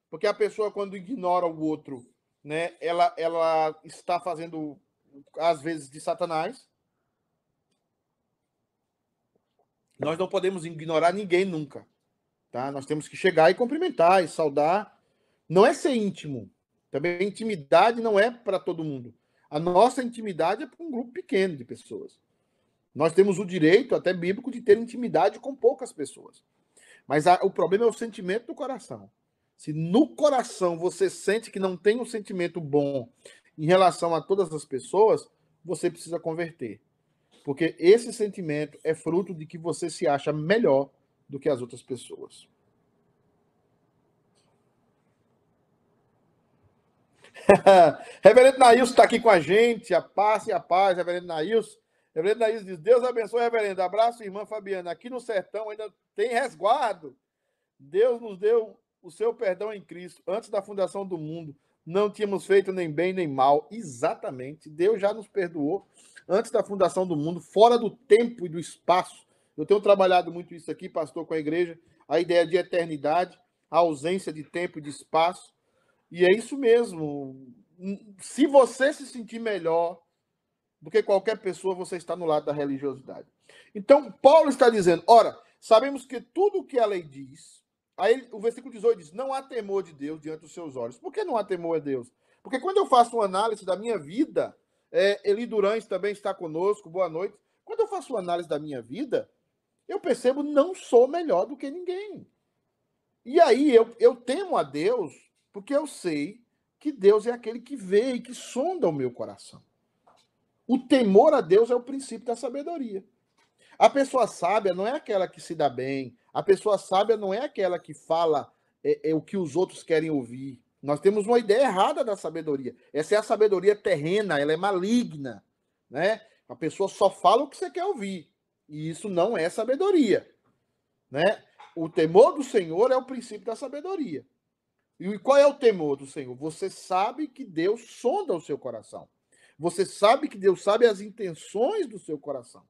porque a pessoa, quando ignora o outro, né, ela, ela está fazendo, às vezes, de Satanás. Nós não podemos ignorar ninguém nunca. Tá? Nós temos que chegar e cumprimentar e saudar. Não é ser íntimo. Também intimidade não é para todo mundo. A nossa intimidade é para um grupo pequeno de pessoas. Nós temos o direito, até bíblico, de ter intimidade com poucas pessoas. Mas a, o problema é o sentimento do coração. Se no coração você sente que não tem um sentimento bom em relação a todas as pessoas, você precisa converter. Porque esse sentimento é fruto de que você se acha melhor do que as outras pessoas. reverendo Nailson está aqui com a gente. A paz e a paz, reverendo Nailson. Reverendo Nailson diz: Deus abençoe, reverendo. Abraço, irmã Fabiana. Aqui no sertão ainda tem resguardo. Deus nos deu o seu perdão em Cristo antes da fundação do mundo. Não tínhamos feito nem bem nem mal. Exatamente. Deus já nos perdoou antes da fundação do mundo, fora do tempo e do espaço. Eu tenho trabalhado muito isso aqui, pastor, com a igreja, a ideia de eternidade, a ausência de tempo e de espaço. E é isso mesmo. Se você se sentir melhor do que qualquer pessoa, você está no lado da religiosidade. Então, Paulo está dizendo: ora, sabemos que tudo o que a lei diz, Aí o versículo 18 diz: Não há temor de Deus diante dos seus olhos. Por que não há temor a Deus? Porque quando eu faço uma análise da minha vida, é, Eli Durães também está conosco, boa noite. Quando eu faço uma análise da minha vida, eu percebo não sou melhor do que ninguém. E aí eu, eu temo a Deus porque eu sei que Deus é aquele que vê e que sonda o meu coração. O temor a Deus é o princípio da sabedoria. A pessoa sábia não é aquela que se dá bem, a pessoa sábia não é aquela que fala é, é, o que os outros querem ouvir. Nós temos uma ideia errada da sabedoria. Essa é a sabedoria terrena, ela é maligna, né? A pessoa só fala o que você quer ouvir. E isso não é sabedoria, né? O temor do Senhor é o princípio da sabedoria. E qual é o temor do Senhor? Você sabe que Deus sonda o seu coração. Você sabe que Deus sabe as intenções do seu coração.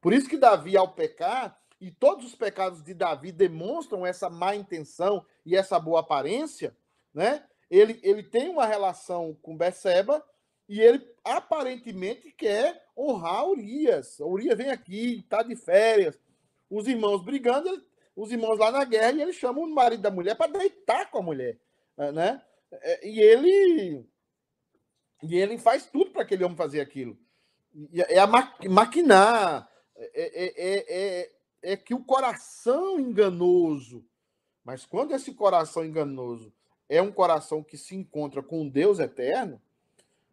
Por isso que Davi, ao pecar, e todos os pecados de Davi demonstram essa má intenção e essa boa aparência, né? ele, ele tem uma relação com Beceba e ele aparentemente quer honrar Urias. Urias vem aqui, está de férias. Os irmãos brigando, ele, os irmãos lá na guerra, e ele chama o marido da mulher para deitar com a mulher. Eh, né? Eh, e ele e ele faz tudo para aquele homem fazer aquilo. É a maquinar, é, é, é, é, que o coração enganoso, mas quando esse coração enganoso é um coração que se encontra com Deus eterno,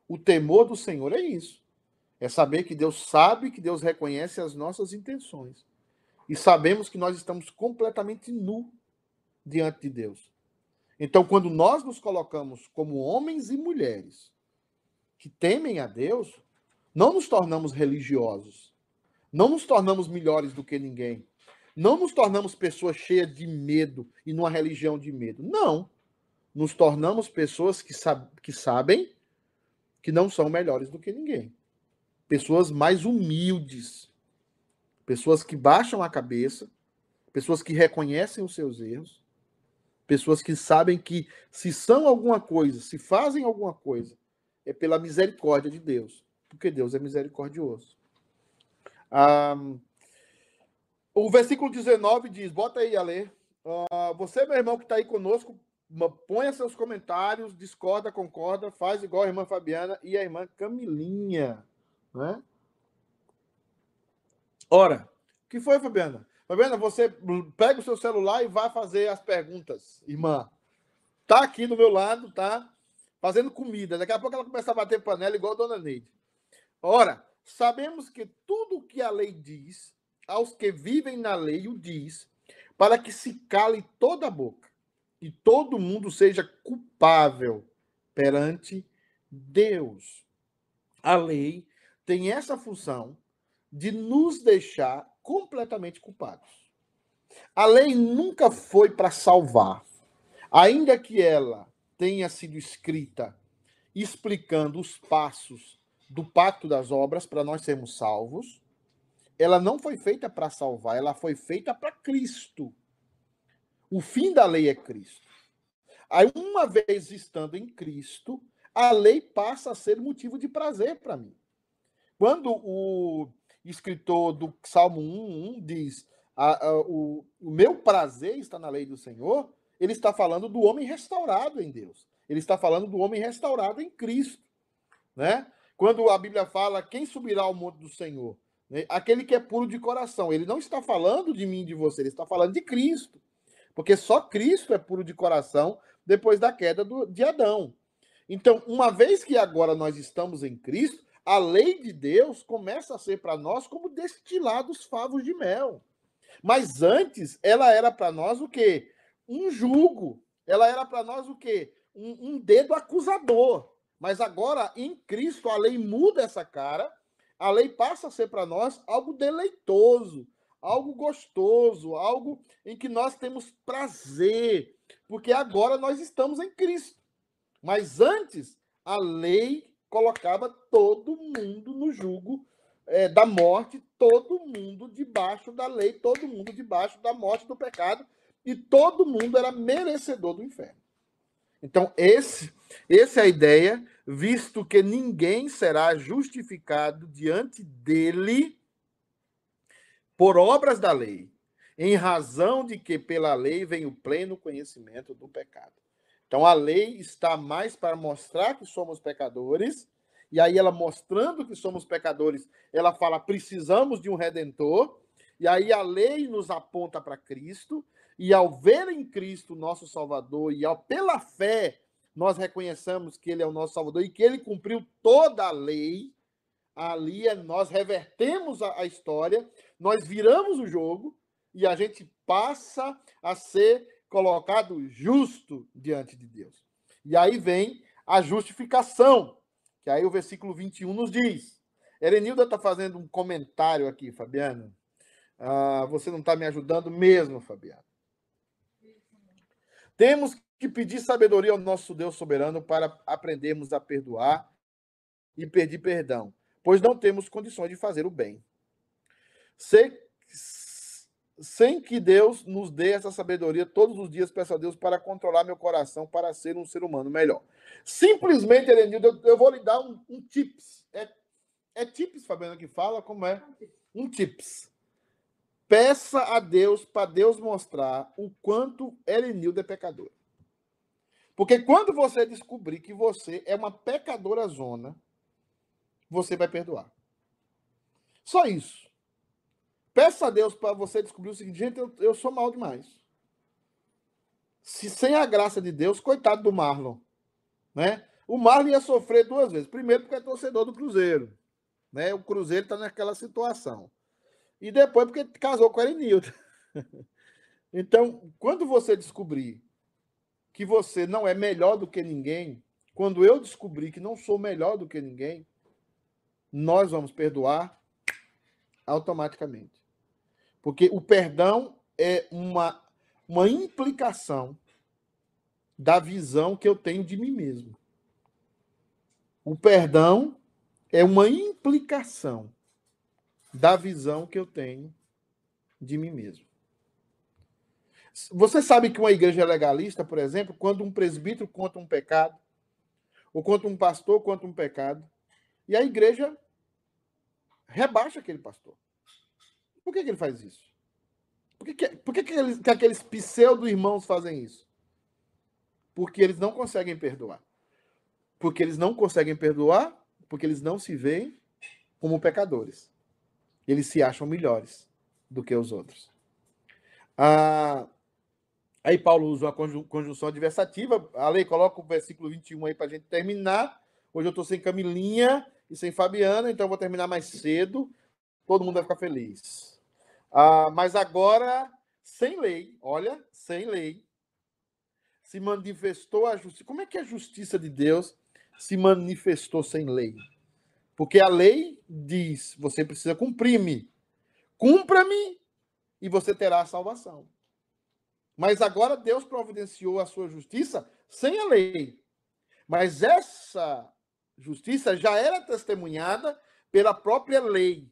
o temor do Senhor é isso. É saber que Deus sabe, que Deus reconhece as nossas intenções. E sabemos que nós estamos completamente nu diante de Deus. Então, quando nós nos colocamos como homens e mulheres que temem a Deus, não nos tornamos religiosos. Não nos tornamos melhores do que ninguém. Não nos tornamos pessoas cheias de medo e numa religião de medo. Não. Nos tornamos pessoas que, sab que sabem que não são melhores do que ninguém. Pessoas mais humildes. Pessoas que baixam a cabeça. Pessoas que reconhecem os seus erros. Pessoas que sabem que se são alguma coisa, se fazem alguma coisa, é pela misericórdia de Deus. Porque Deus é misericordioso. Ah, o versículo 19 diz: bota aí a ler. Ah, você, meu irmão, que está aí conosco, ponha seus comentários, discorda, concorda, faz igual a irmã Fabiana e a irmã Camilinha. Né? Ora, o que foi, Fabiana? Fabiana, você pega o seu celular e vai fazer as perguntas, irmã. Tá aqui do meu lado, tá? Fazendo comida. Daqui a pouco ela começa a bater panela igual a dona Neide. Ora, sabemos que tudo o que a lei diz, aos que vivem na lei o diz, para que se cale toda a boca e todo mundo seja culpável perante Deus. A lei tem essa função de nos deixar completamente culpados. A lei nunca foi para salvar, ainda que ela tenha sido escrita explicando os passos do pacto das obras para nós sermos salvos, ela não foi feita para salvar, ela foi feita para Cristo. O fim da lei é Cristo. Aí, uma vez estando em Cristo, a lei passa a ser motivo de prazer para mim. Quando o escritor do Salmo 1, 1 diz: a, a, o, o meu prazer está na lei do Senhor, ele está falando do homem restaurado em Deus. Ele está falando do homem restaurado em Cristo. Né? Quando a Bíblia fala quem subirá ao monte do Senhor, né? aquele que é puro de coração, ele não está falando de mim de você, ele está falando de Cristo. Porque só Cristo é puro de coração depois da queda do, de Adão. Então, uma vez que agora nós estamos em Cristo, a lei de Deus começa a ser para nós como destilados favos de mel. Mas antes, ela era para nós o quê? Um jugo. Ela era para nós o quê? Um, um dedo acusador. Mas agora, em Cristo, a lei muda essa cara, a lei passa a ser para nós algo deleitoso, algo gostoso, algo em que nós temos prazer, porque agora nós estamos em Cristo. Mas antes, a lei colocava todo mundo no jugo é, da morte, todo mundo debaixo da lei, todo mundo debaixo da morte do pecado, e todo mundo era merecedor do inferno. Então, esse, essa é a ideia, visto que ninguém será justificado diante dele por obras da lei, em razão de que pela lei vem o pleno conhecimento do pecado. Então, a lei está mais para mostrar que somos pecadores, e aí ela mostrando que somos pecadores, ela fala: precisamos de um redentor, e aí a lei nos aponta para Cristo, e ao ver em Cristo nosso Salvador e ao, pela fé nós reconheçamos que ele é o nosso Salvador e que ele cumpriu toda a lei, ali é, nós revertemos a, a história, nós viramos o jogo e a gente passa a ser colocado justo diante de Deus. E aí vem a justificação, que aí o versículo 21 nos diz. Erenilda está fazendo um comentário aqui, Fabiana. Ah, você não está me ajudando mesmo, Fabiana. Temos que pedir sabedoria ao nosso Deus soberano para aprendermos a perdoar e pedir perdão, pois não temos condições de fazer o bem. Sei, sem que Deus nos dê essa sabedoria todos os dias, peço a Deus para controlar meu coração, para ser um ser humano melhor. Simplesmente, Erenildo, eu vou lhe dar um, um tips. É, é tips, Fabiana, que fala? Como é? Um tips. Peça a Deus para Deus mostrar o quanto Erenildo é pecador. Porque quando você descobrir que você é uma pecadora zona, você vai perdoar. Só isso. Peça a Deus para você descobrir o seguinte: gente, eu, eu sou mal demais. Se sem a graça de Deus, coitado do Marlon. Né? O Marlon ia sofrer duas vezes. Primeiro, porque é torcedor do Cruzeiro. Né? O Cruzeiro está naquela situação. E depois, porque casou com a Erenilda. então, quando você descobrir que você não é melhor do que ninguém, quando eu descobrir que não sou melhor do que ninguém, nós vamos perdoar automaticamente. Porque o perdão é uma, uma implicação da visão que eu tenho de mim mesmo. O perdão é uma implicação da visão que eu tenho de mim mesmo. Você sabe que uma igreja legalista, por exemplo, quando um presbítero conta um pecado, ou quando um pastor conta um pecado, e a igreja rebaixa aquele pastor. Por que, que ele faz isso? Por que, que, por que, que, eles, que aqueles pseudo-irmãos fazem isso? Porque eles não conseguem perdoar. Porque eles não conseguem perdoar, porque eles não se veem como pecadores. Eles se acham melhores do que os outros. Ah, aí Paulo usa uma conjunção adversativa. A lei coloca o versículo 21 aí para a gente terminar. Hoje eu estou sem Camilinha e sem Fabiana, então eu vou terminar mais cedo. Todo mundo vai ficar feliz. Ah, mas agora, sem lei, olha, sem lei, se manifestou a justiça. Como é que a justiça de Deus se manifestou sem lei? Porque a lei diz: você precisa cumprir-me. Cumpra-me e você terá a salvação. Mas agora Deus providenciou a sua justiça sem a lei. Mas essa justiça já era testemunhada pela própria lei.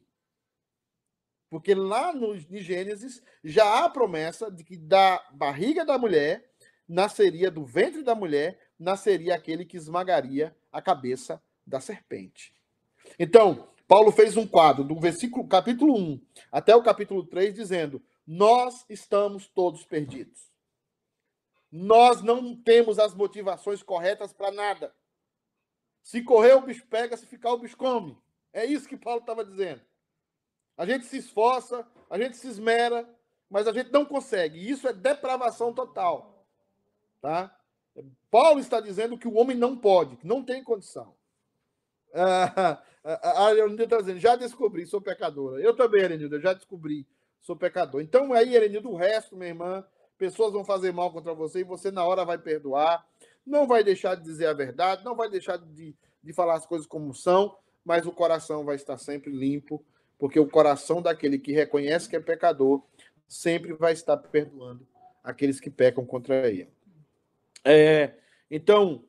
Porque lá no, de Gênesis já há a promessa de que da barriga da mulher nasceria, do ventre da mulher, nasceria aquele que esmagaria a cabeça da serpente. Então, Paulo fez um quadro do versículo capítulo 1 até o capítulo 3 dizendo: Nós estamos todos perdidos. Nós não temos as motivações corretas para nada. Se correr, o bicho pega, se ficar, o bicho come. É isso que Paulo estava dizendo. A gente se esforça, a gente se esmera, mas a gente não consegue. Isso é depravação total. Tá? Paulo está dizendo que o homem não pode, que não tem condição. Ah, a Erenilda está dizendo, já descobri, sou pecadora. Eu também, Erenilda, já descobri, sou pecador. Então, aí, Erenilda, o resto, minha irmã, pessoas vão fazer mal contra você e você, na hora, vai perdoar. Não vai deixar de dizer a verdade, não vai deixar de, de falar as coisas como são, mas o coração vai estar sempre limpo porque o coração daquele que reconhece que é pecador sempre vai estar perdoando aqueles que pecam contra ele. É, então,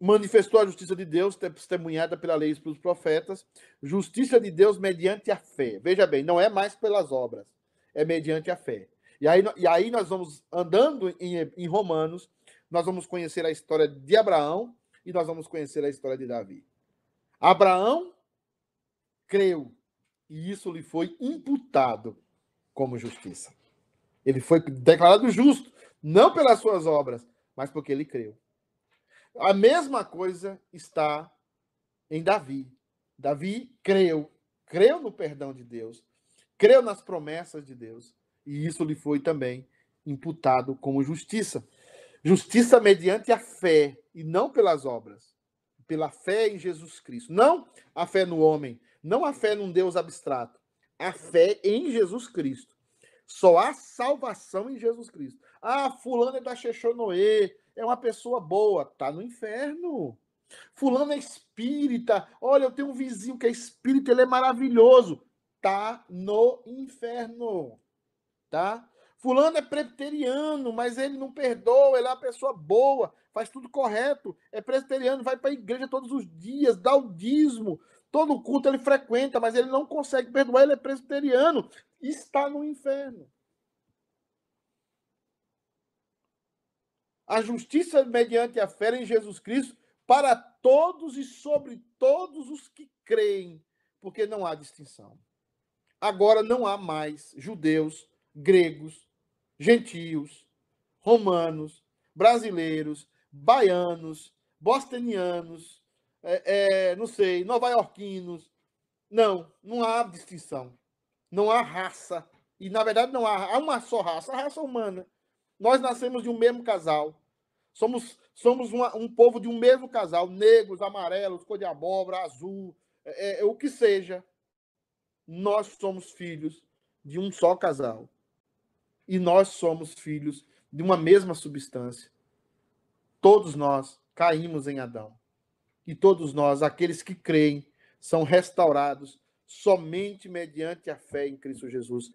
manifestou a justiça de Deus, testemunhada pela lei e pelos profetas, justiça de Deus mediante a fé. Veja bem, não é mais pelas obras, é mediante a fé. E aí, e aí nós vamos andando em, em Romanos, nós vamos conhecer a história de Abraão e nós vamos conhecer a história de Davi. Abraão creu e isso lhe foi imputado como justiça. Ele foi declarado justo, não pelas suas obras, mas porque ele creu. A mesma coisa está em Davi. Davi creu, creu no perdão de Deus, creu nas promessas de Deus, e isso lhe foi também imputado como justiça. Justiça mediante a fé e não pelas obras. Pela fé em Jesus Cristo. Não a fé no homem, não a fé num Deus abstrato, a fé em Jesus Cristo. Só há salvação em Jesus Cristo. Ah, fulano é da Xexonoê, é uma pessoa boa, tá no inferno. Fulano é espírita. Olha, eu tenho um vizinho que é espírita, ele é maravilhoso. Tá no inferno. Tá? Fulano é presbiteriano, mas ele não perdoa, ele é uma pessoa boa, faz tudo correto, é presbiteriano, vai para a igreja todos os dias, dá o dízimo, Todo culto ele frequenta, mas ele não consegue perdoar, ele é presbiteriano, está no inferno. A justiça mediante a fé em Jesus Cristo para todos e sobre todos os que creem, porque não há distinção. Agora não há mais judeus, gregos, gentios, romanos, brasileiros, baianos, bostonianos, é, é, não sei, nova-iorquinos. Não, não há distinção. Não há raça. E, na verdade, não há, há uma só raça, a raça humana. Nós nascemos de um mesmo casal. Somos, somos uma, um povo de um mesmo casal, negros, amarelos, cor de abóbora, azul, é, é, o que seja. Nós somos filhos de um só casal. E nós somos filhos de uma mesma substância. Todos nós caímos em Adão. E todos nós, aqueles que creem, são restaurados somente mediante a fé em Cristo Jesus.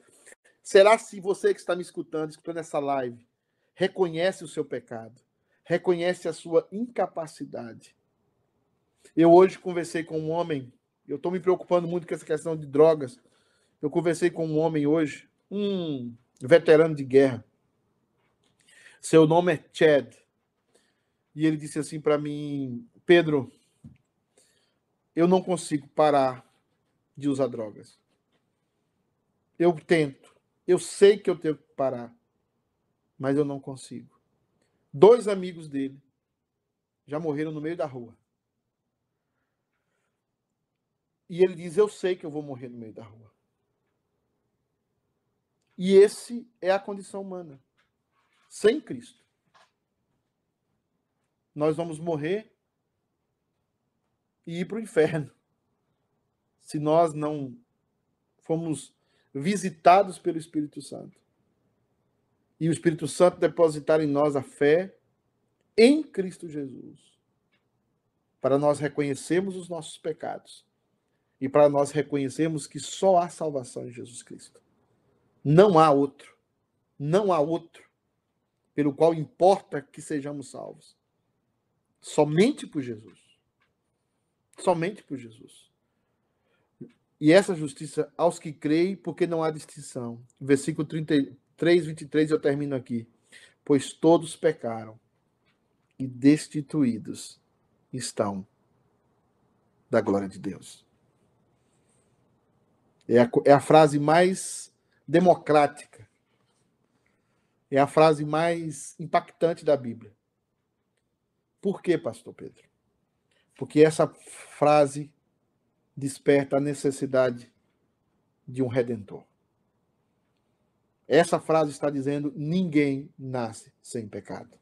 Será se você que está me escutando, escutando essa live, reconhece o seu pecado, reconhece a sua incapacidade. Eu hoje conversei com um homem, eu estou me preocupando muito com essa questão de drogas. Eu conversei com um homem hoje, um veterano de guerra. Seu nome é Chad. E ele disse assim para mim: Pedro, eu não consigo parar de usar drogas. Eu tento. Eu sei que eu tenho que parar mas eu não consigo. Dois amigos dele já morreram no meio da rua. E ele diz: Eu sei que eu vou morrer no meio da rua. E esse é a condição humana. Sem Cristo. Nós vamos morrer e ir para o inferno. Se nós não fomos visitados pelo Espírito Santo e o Espírito Santo depositar em nós a fé em Cristo Jesus, para nós reconhecermos os nossos pecados e para nós reconhecermos que só há salvação em Jesus Cristo. Não há outro. Não há outro pelo qual importa que sejamos salvos. Somente por Jesus. Somente por Jesus. E essa justiça aos que creem, porque não há distinção. Versículo 30, 3, 23, eu termino aqui. Pois todos pecaram e destituídos estão da glória de Deus. É a, é a frase mais democrática. É a frase mais impactante da Bíblia. Por quê, pastor Pedro? Porque essa frase desperta a necessidade de um redentor. Essa frase está dizendo: ninguém nasce sem pecado.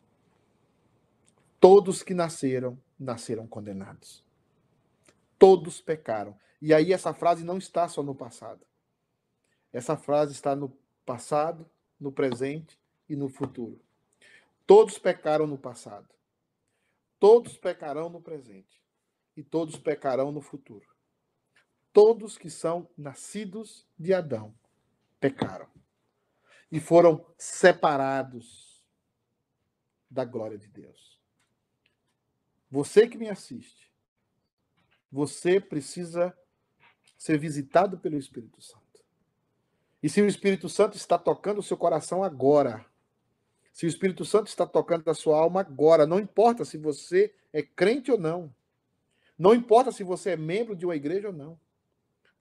Todos que nasceram, nasceram condenados. Todos pecaram. E aí essa frase não está só no passado. Essa frase está no passado, no presente e no futuro. Todos pecaram no passado. Todos pecarão no presente. E todos pecarão no futuro. Todos que são nascidos de Adão pecaram e foram separados da glória de Deus. Você que me assiste, você precisa ser visitado pelo Espírito Santo. E se o Espírito Santo está tocando o seu coração agora, se o Espírito Santo está tocando a sua alma agora, não importa se você é crente ou não, não importa se você é membro de uma igreja ou não.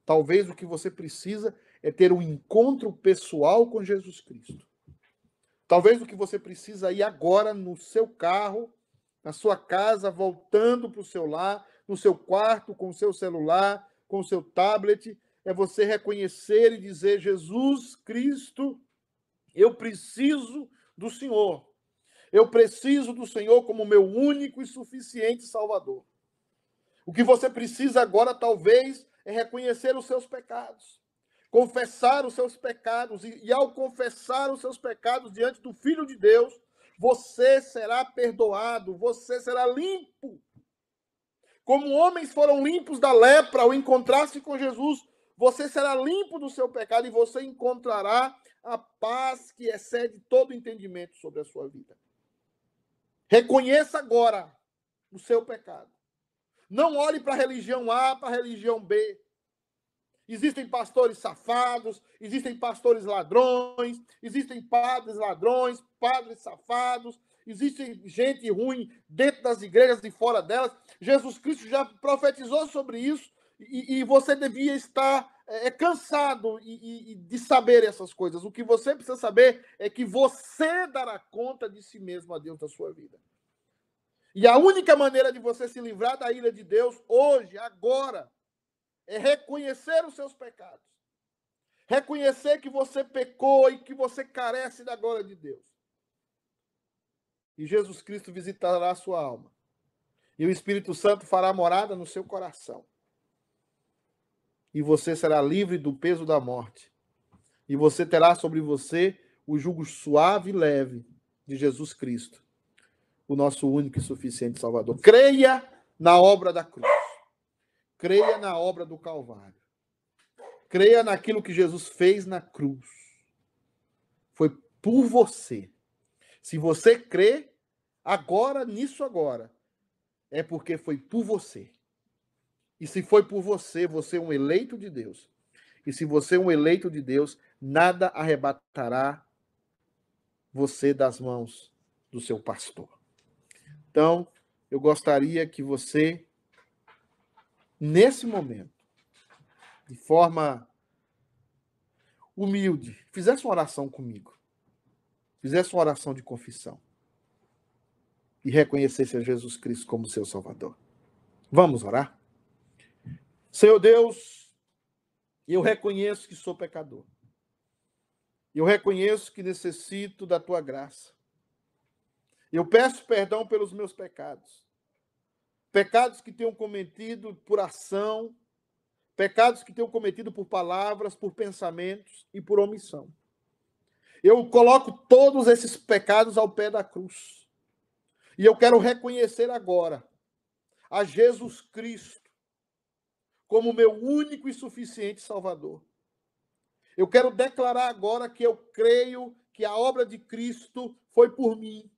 Talvez o que você precisa é ter um encontro pessoal com Jesus Cristo. Talvez o que você precisa ir agora no seu carro, na sua casa, voltando para o seu lar, no seu quarto, com o seu celular, com o seu tablet, é você reconhecer e dizer: Jesus Cristo, eu preciso do Senhor. Eu preciso do Senhor como meu único e suficiente Salvador. O que você precisa agora, talvez, é reconhecer os seus pecados confessar os seus pecados, e, e, ao confessar os seus pecados diante do Filho de Deus, você será perdoado, você será limpo. Como homens foram limpos da lepra ao encontrar-se com Jesus, você será limpo do seu pecado e você encontrará a paz que excede todo entendimento sobre a sua vida. Reconheça agora o seu pecado. Não olhe para a religião A, para a religião B Existem pastores safados, existem pastores ladrões, existem padres ladrões, padres safados, existe gente ruim dentro das igrejas e fora delas. Jesus Cristo já profetizou sobre isso e, e você devia estar é, é cansado e, e, de saber essas coisas. O que você precisa saber é que você dará conta de si mesmo a Deus da sua vida. E a única maneira de você se livrar da ira de Deus hoje, agora, é reconhecer os seus pecados. Reconhecer que você pecou e que você carece da glória de Deus. E Jesus Cristo visitará a sua alma. E o Espírito Santo fará morada no seu coração. E você será livre do peso da morte. E você terá sobre você o jugo suave e leve de Jesus Cristo, o nosso único e suficiente Salvador. Creia na obra da cruz. Creia na obra do Calvário. Creia naquilo que Jesus fez na cruz. Foi por você. Se você crê agora nisso agora, é porque foi por você. E se foi por você, você é um eleito de Deus. E se você é um eleito de Deus, nada arrebatará você das mãos do seu pastor. Então, eu gostaria que você nesse momento, de forma humilde, fizesse uma oração comigo, fizesse uma oração de confissão e reconhecesse a Jesus Cristo como seu Salvador. Vamos orar? Senhor Deus, eu reconheço que sou pecador. Eu reconheço que necessito da tua graça. Eu peço perdão pelos meus pecados pecados que tenham cometido por ação, pecados que tenham cometido por palavras, por pensamentos e por omissão. Eu coloco todos esses pecados ao pé da cruz. E eu quero reconhecer agora a Jesus Cristo como meu único e suficiente Salvador. Eu quero declarar agora que eu creio que a obra de Cristo foi por mim.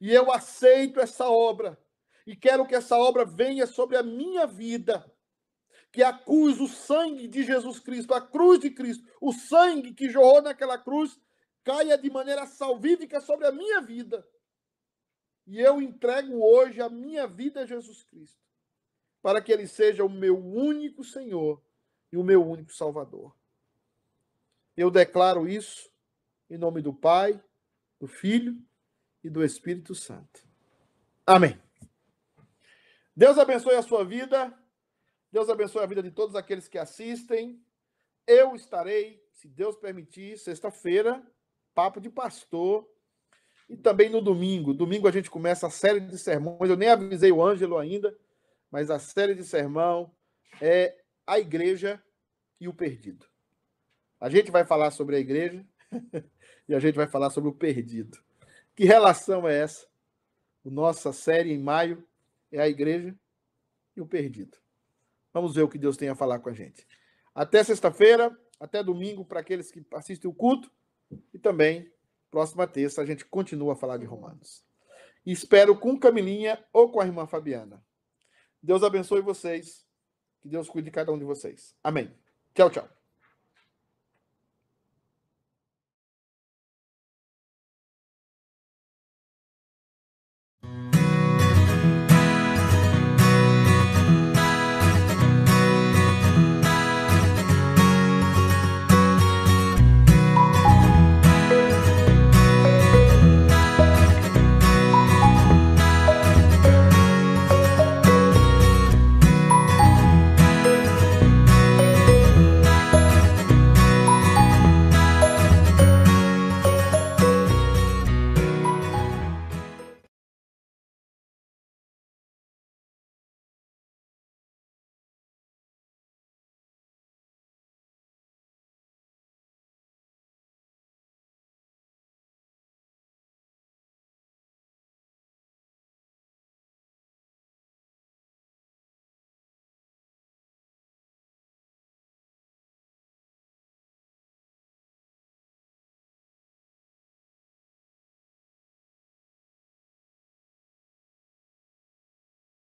E eu aceito essa obra e quero que essa obra venha sobre a minha vida. Que a cruz, o sangue de Jesus Cristo, a cruz de Cristo, o sangue que jorrou naquela cruz, caia de maneira salvífica sobre a minha vida. E eu entrego hoje a minha vida a Jesus Cristo, para que Ele seja o meu único Senhor e o meu único Salvador. Eu declaro isso em nome do Pai, do Filho e do Espírito Santo. Amém. Deus abençoe a sua vida. Deus abençoe a vida de todos aqueles que assistem. Eu estarei, se Deus permitir, sexta-feira, papo de pastor. E também no domingo. Domingo a gente começa a série de sermões. Eu nem avisei o Ângelo ainda, mas a série de sermão é a igreja e o perdido. A gente vai falar sobre a igreja e a gente vai falar sobre o perdido. Que relação é essa? Nossa série em maio é a igreja e o perdido. Vamos ver o que Deus tem a falar com a gente. Até sexta-feira, até domingo para aqueles que assistem o culto e também próxima terça a gente continua a falar de Romanos. E espero com Camilinha ou com a irmã Fabiana. Deus abençoe vocês. Que Deus cuide de cada um de vocês. Amém. Tchau, tchau.